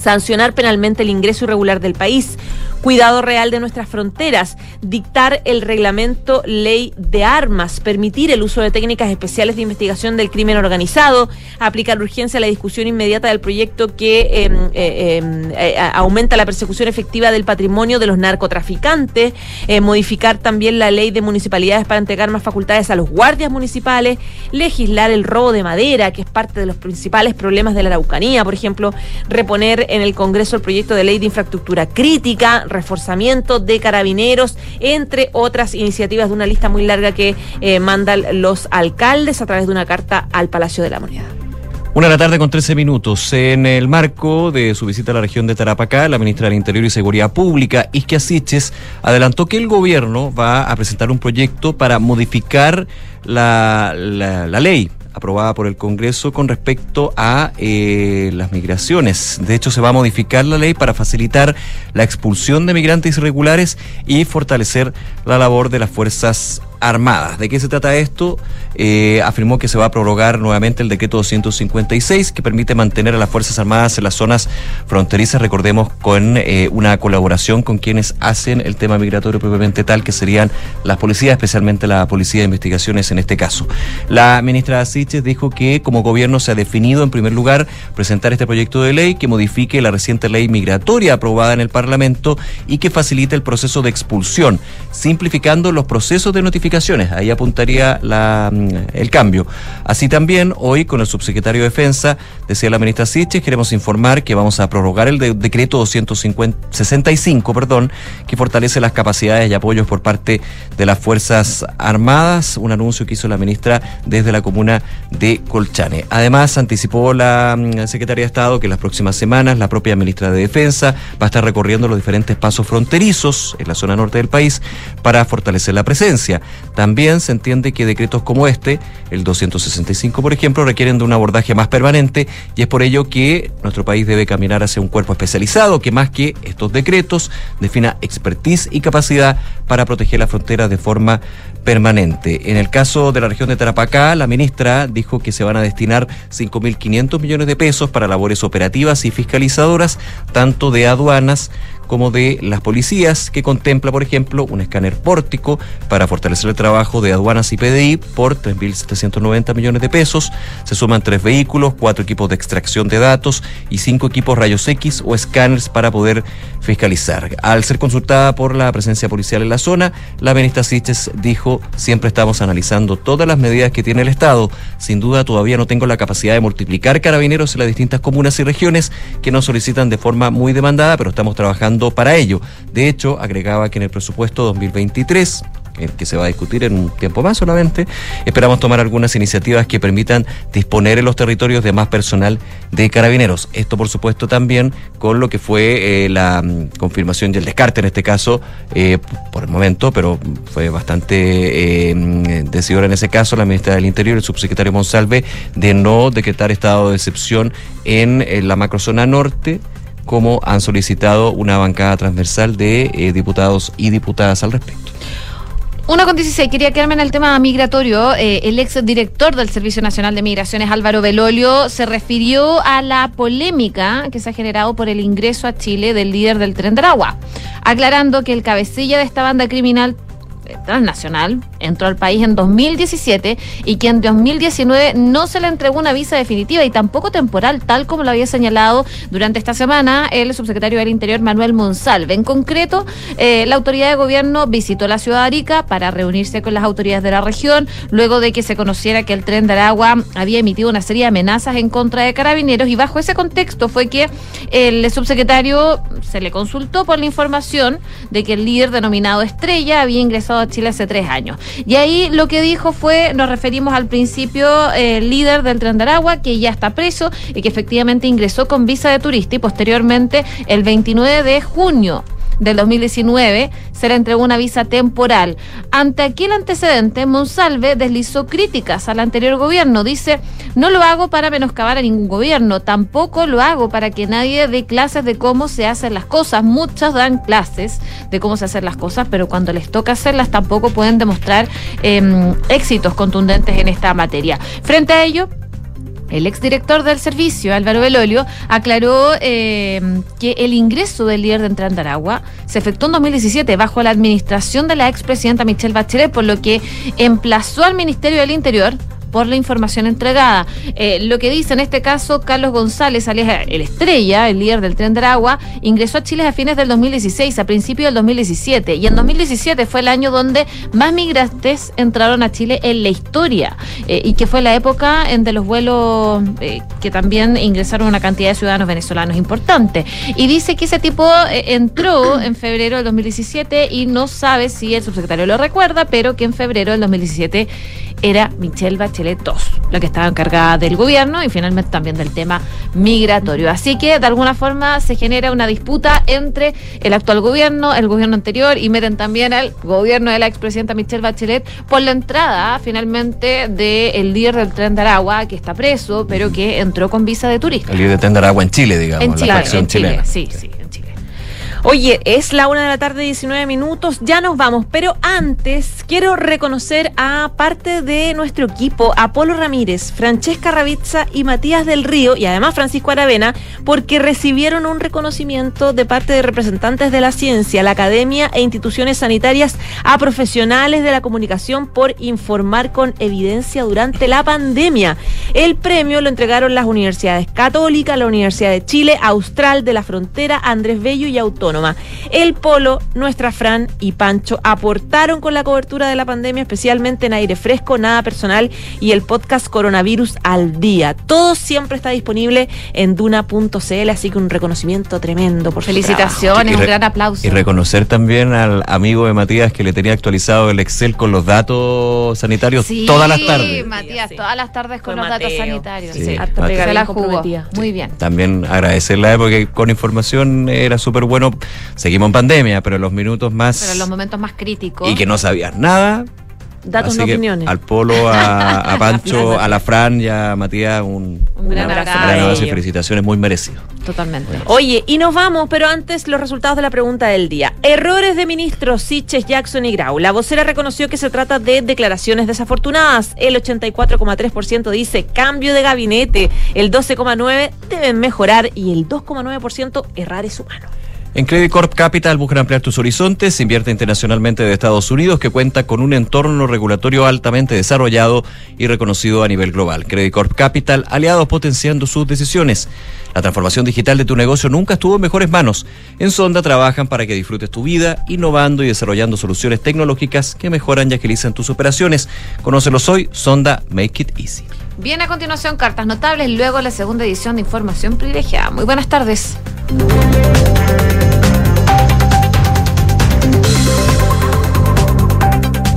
sancionar penalmente el ingreso irregular del país, cuidado real de nuestras fronteras, dictar el reglamento ley de armas, permitir el uso de técnicas especiales de investigación del crimen organizado, aplicar urgencia a la discusión inmediata del proyecto que em, eh, em, eh, aumenta la persecución efectiva del patrimonio de los narcotraficantes, eh, modificar también la ley de municipalidades para entregar más facultades a los guardias municipales, legislar el robo de madera, que es parte de los principales problemas de la Araucanía, por ejemplo, reponer en el Congreso el proyecto de ley de infraestructura crítica, reforzamiento de carabineros, entre otras iniciativas de una lista muy larga que eh, mandan los alcaldes a través de una carta al Palacio de la Moneda. Una de la tarde con 13 minutos. En el marco de su visita a la región de Tarapacá, la ministra del Interior y Seguridad Pública, Isquia Siches, adelantó que el gobierno va a presentar un proyecto para modificar la, la, la ley aprobada por el Congreso con respecto a eh, las migraciones. De hecho, se va a modificar la ley para facilitar la expulsión de migrantes irregulares y fortalecer la labor de las Fuerzas Armadas. ¿De qué se trata esto? Eh, afirmó que se va a prorrogar nuevamente el decreto 256 que permite mantener a las Fuerzas Armadas en las zonas fronterizas, recordemos, con eh, una colaboración con quienes hacen el tema migratorio propiamente tal, que serían las policías, especialmente la Policía de Investigaciones en este caso. La ministra Siches dijo que como gobierno se ha definido en primer lugar presentar este proyecto de ley que modifique la reciente ley migratoria aprobada en el Parlamento y que facilite el proceso de expulsión, simplificando los procesos de notificación Ahí apuntaría la, mm, el cambio. Así también, hoy con el subsecretario de Defensa, decía la ministra Siches, queremos informar que vamos a prorrogar el decreto 265, perdón, que fortalece las capacidades y apoyos por parte de las Fuerzas Armadas, un anuncio que hizo la ministra desde la comuna de Colchane. Además, anticipó la mm, secretaria de Estado que las próximas semanas la propia ministra de Defensa va a estar recorriendo los diferentes pasos fronterizos en la zona norte del país para fortalecer la presencia. También se entiende que decretos como este, el 265 por ejemplo, requieren de un abordaje más permanente y es por ello que nuestro país debe caminar hacia un cuerpo especializado que más que estos decretos defina expertise y capacidad para proteger la frontera de forma permanente. En el caso de la región de Tarapacá, la ministra dijo que se van a destinar 5.500 millones de pesos para labores operativas y fiscalizadoras, tanto de aduanas como de las policías, que contempla, por ejemplo, un escáner pórtico para fortalecer el trabajo de aduanas y PDI por 3.790 millones de pesos. Se suman tres vehículos, cuatro equipos de extracción de datos y cinco equipos rayos X o escáneres para poder fiscalizar. Al ser consultada por la presencia policial en la zona, la ministra Siches dijo, siempre estamos analizando todas las medidas que tiene el Estado. Sin duda todavía no tengo la capacidad de multiplicar carabineros en las distintas comunas y regiones que nos solicitan de forma muy demandada, pero estamos trabajando para ello. De hecho, agregaba que en el presupuesto 2023 el que se va a discutir en un tiempo más solamente, esperamos tomar algunas iniciativas que permitan disponer en los territorios de más personal de carabineros. Esto, por supuesto, también con lo que fue eh, la mm, confirmación y el descarte en este caso, eh, por el momento, pero fue bastante eh, mm, decidora en ese caso la ministra del Interior, el subsecretario Monsalve, de no decretar estado de excepción en la macrozona norte como han solicitado una bancada transversal de eh, diputados y diputadas al respecto. Una con 16, quería quedarme en el tema migratorio. Eh, el ex director del Servicio Nacional de Migraciones, Álvaro Belolio, se refirió a la polémica que se ha generado por el ingreso a Chile del líder del Tren de Aragua, aclarando que el cabecilla de esta banda criminal transnacional, entró al país en 2017 y que en 2019 no se le entregó una visa definitiva y tampoco temporal, tal como lo había señalado durante esta semana el subsecretario del Interior Manuel Monsalve. En concreto, eh, la autoridad de gobierno visitó la ciudad de Arica para reunirse con las autoridades de la región, luego de que se conociera que el tren de Aragua había emitido una serie de amenazas en contra de carabineros y bajo ese contexto fue que el subsecretario se le consultó por la información de que el líder denominado Estrella había ingresado a Chile hace tres años. Y ahí lo que dijo fue, nos referimos al principio, el eh, líder del Tren de Aragua, que ya está preso y que efectivamente ingresó con visa de turista y posteriormente el 29 de junio del 2019 se le entregó una visa temporal. Ante aquel antecedente, Monsalve deslizó críticas al anterior gobierno. Dice, no lo hago para menoscabar a ningún gobierno, tampoco lo hago para que nadie dé clases de cómo se hacen las cosas. Muchas dan clases de cómo se hacen las cosas, pero cuando les toca hacerlas tampoco pueden demostrar em, éxitos contundentes en esta materia. Frente a ello, el exdirector del servicio, Álvaro Belolio, aclaró eh, que el ingreso del líder de Entrada Aragua se efectuó en 2017 bajo la administración de la expresidenta Michelle Bachelet, por lo que emplazó al Ministerio del Interior por la información entregada. Eh, lo que dice en este caso Carlos González, alias el Estrella, el líder del Tren de Aragua, ingresó a Chile a fines del 2016, a principios del 2017. Y en 2017 fue el año donde más migrantes entraron a Chile en la historia. eh, y que fue la época en de los vuelos eh, que también ingresaron una cantidad de ciudadanos venezolanos importante. Y dice que ese tipo entró en febrero del 2017 y no sabe si el subsecretario lo recuerda, pero que en febrero del 2017 era Michelle Bachelet II, la que estaba encargada del gobierno y finalmente también del tema migratorio. Así que de alguna forma se genera una disputa entre el actual gobierno, el gobierno anterior y meten también al gobierno de la expresidenta Michelle Bachelet por la entrada finalmente del líder del tren de Aragua, que está preso, pero que entró con visa de turista. El líder de Tender Agua en Chile, digamos, En la Chile, facción en Chile, chilena. sí, sí. Oye, es la una de la tarde, 19 minutos, ya nos vamos, pero antes quiero reconocer a parte de nuestro equipo, Apolo Ramírez, Francesca Ravizza y Matías del Río, y además Francisco Aravena, porque recibieron un reconocimiento de parte de representantes de la ciencia, la academia e instituciones sanitarias a profesionales de la comunicación por informar con evidencia durante la pandemia. El premio lo entregaron las universidades Católica, la Universidad de Chile, Austral de la Frontera, Andrés Bello y Autónoma. El Polo, nuestra Fran y Pancho aportaron con la cobertura de la pandemia, especialmente en aire fresco, nada personal y el podcast Coronavirus al día. Todo siempre está disponible en duna.cl, así que un reconocimiento tremendo por Felicitaciones, un gran aplauso. Y reconocer también al amigo de Matías que le tenía actualizado el Excel con los datos sanitarios Sí, todas las tardes. Matías, todas las tardes con los datos sanitarios. Sí, Harta Se la jugó. Muy bien. También agradecerle porque con información era súper bueno. Seguimos en pandemia, pero en los minutos más Pero los momentos más críticos. y que no sabías nada. Datos no opiniones. Al Polo, a, a Pancho, a la Fran y a Matías, un, Un gran un abrazo. gran abrazo y felicitaciones muy merecido. Totalmente. Oye, y nos vamos, pero antes los resultados de la pregunta del día. Errores de ministros Siches, Jackson y Grau. La vocera reconoció que se trata de declaraciones desafortunadas. El 84,3% dice cambio de gabinete. El 12,9% deben mejorar y el 2,9% errar es humano. En Credit Corp Capital buscan ampliar tus horizontes, invierte internacionalmente de Estados Unidos que cuenta con un entorno regulatorio altamente desarrollado y reconocido a nivel global. Credit Corp Capital, aliados potenciando sus decisiones. La transformación digital de tu negocio nunca estuvo en mejores manos. En Sonda trabajan para que disfrutes tu vida, innovando y desarrollando soluciones tecnológicas que mejoran y agilizan tus operaciones. Conócelos hoy, Sonda Make It Easy. Bien, a continuación, cartas notables, luego la segunda edición de Información Privilegiada. Muy buenas tardes.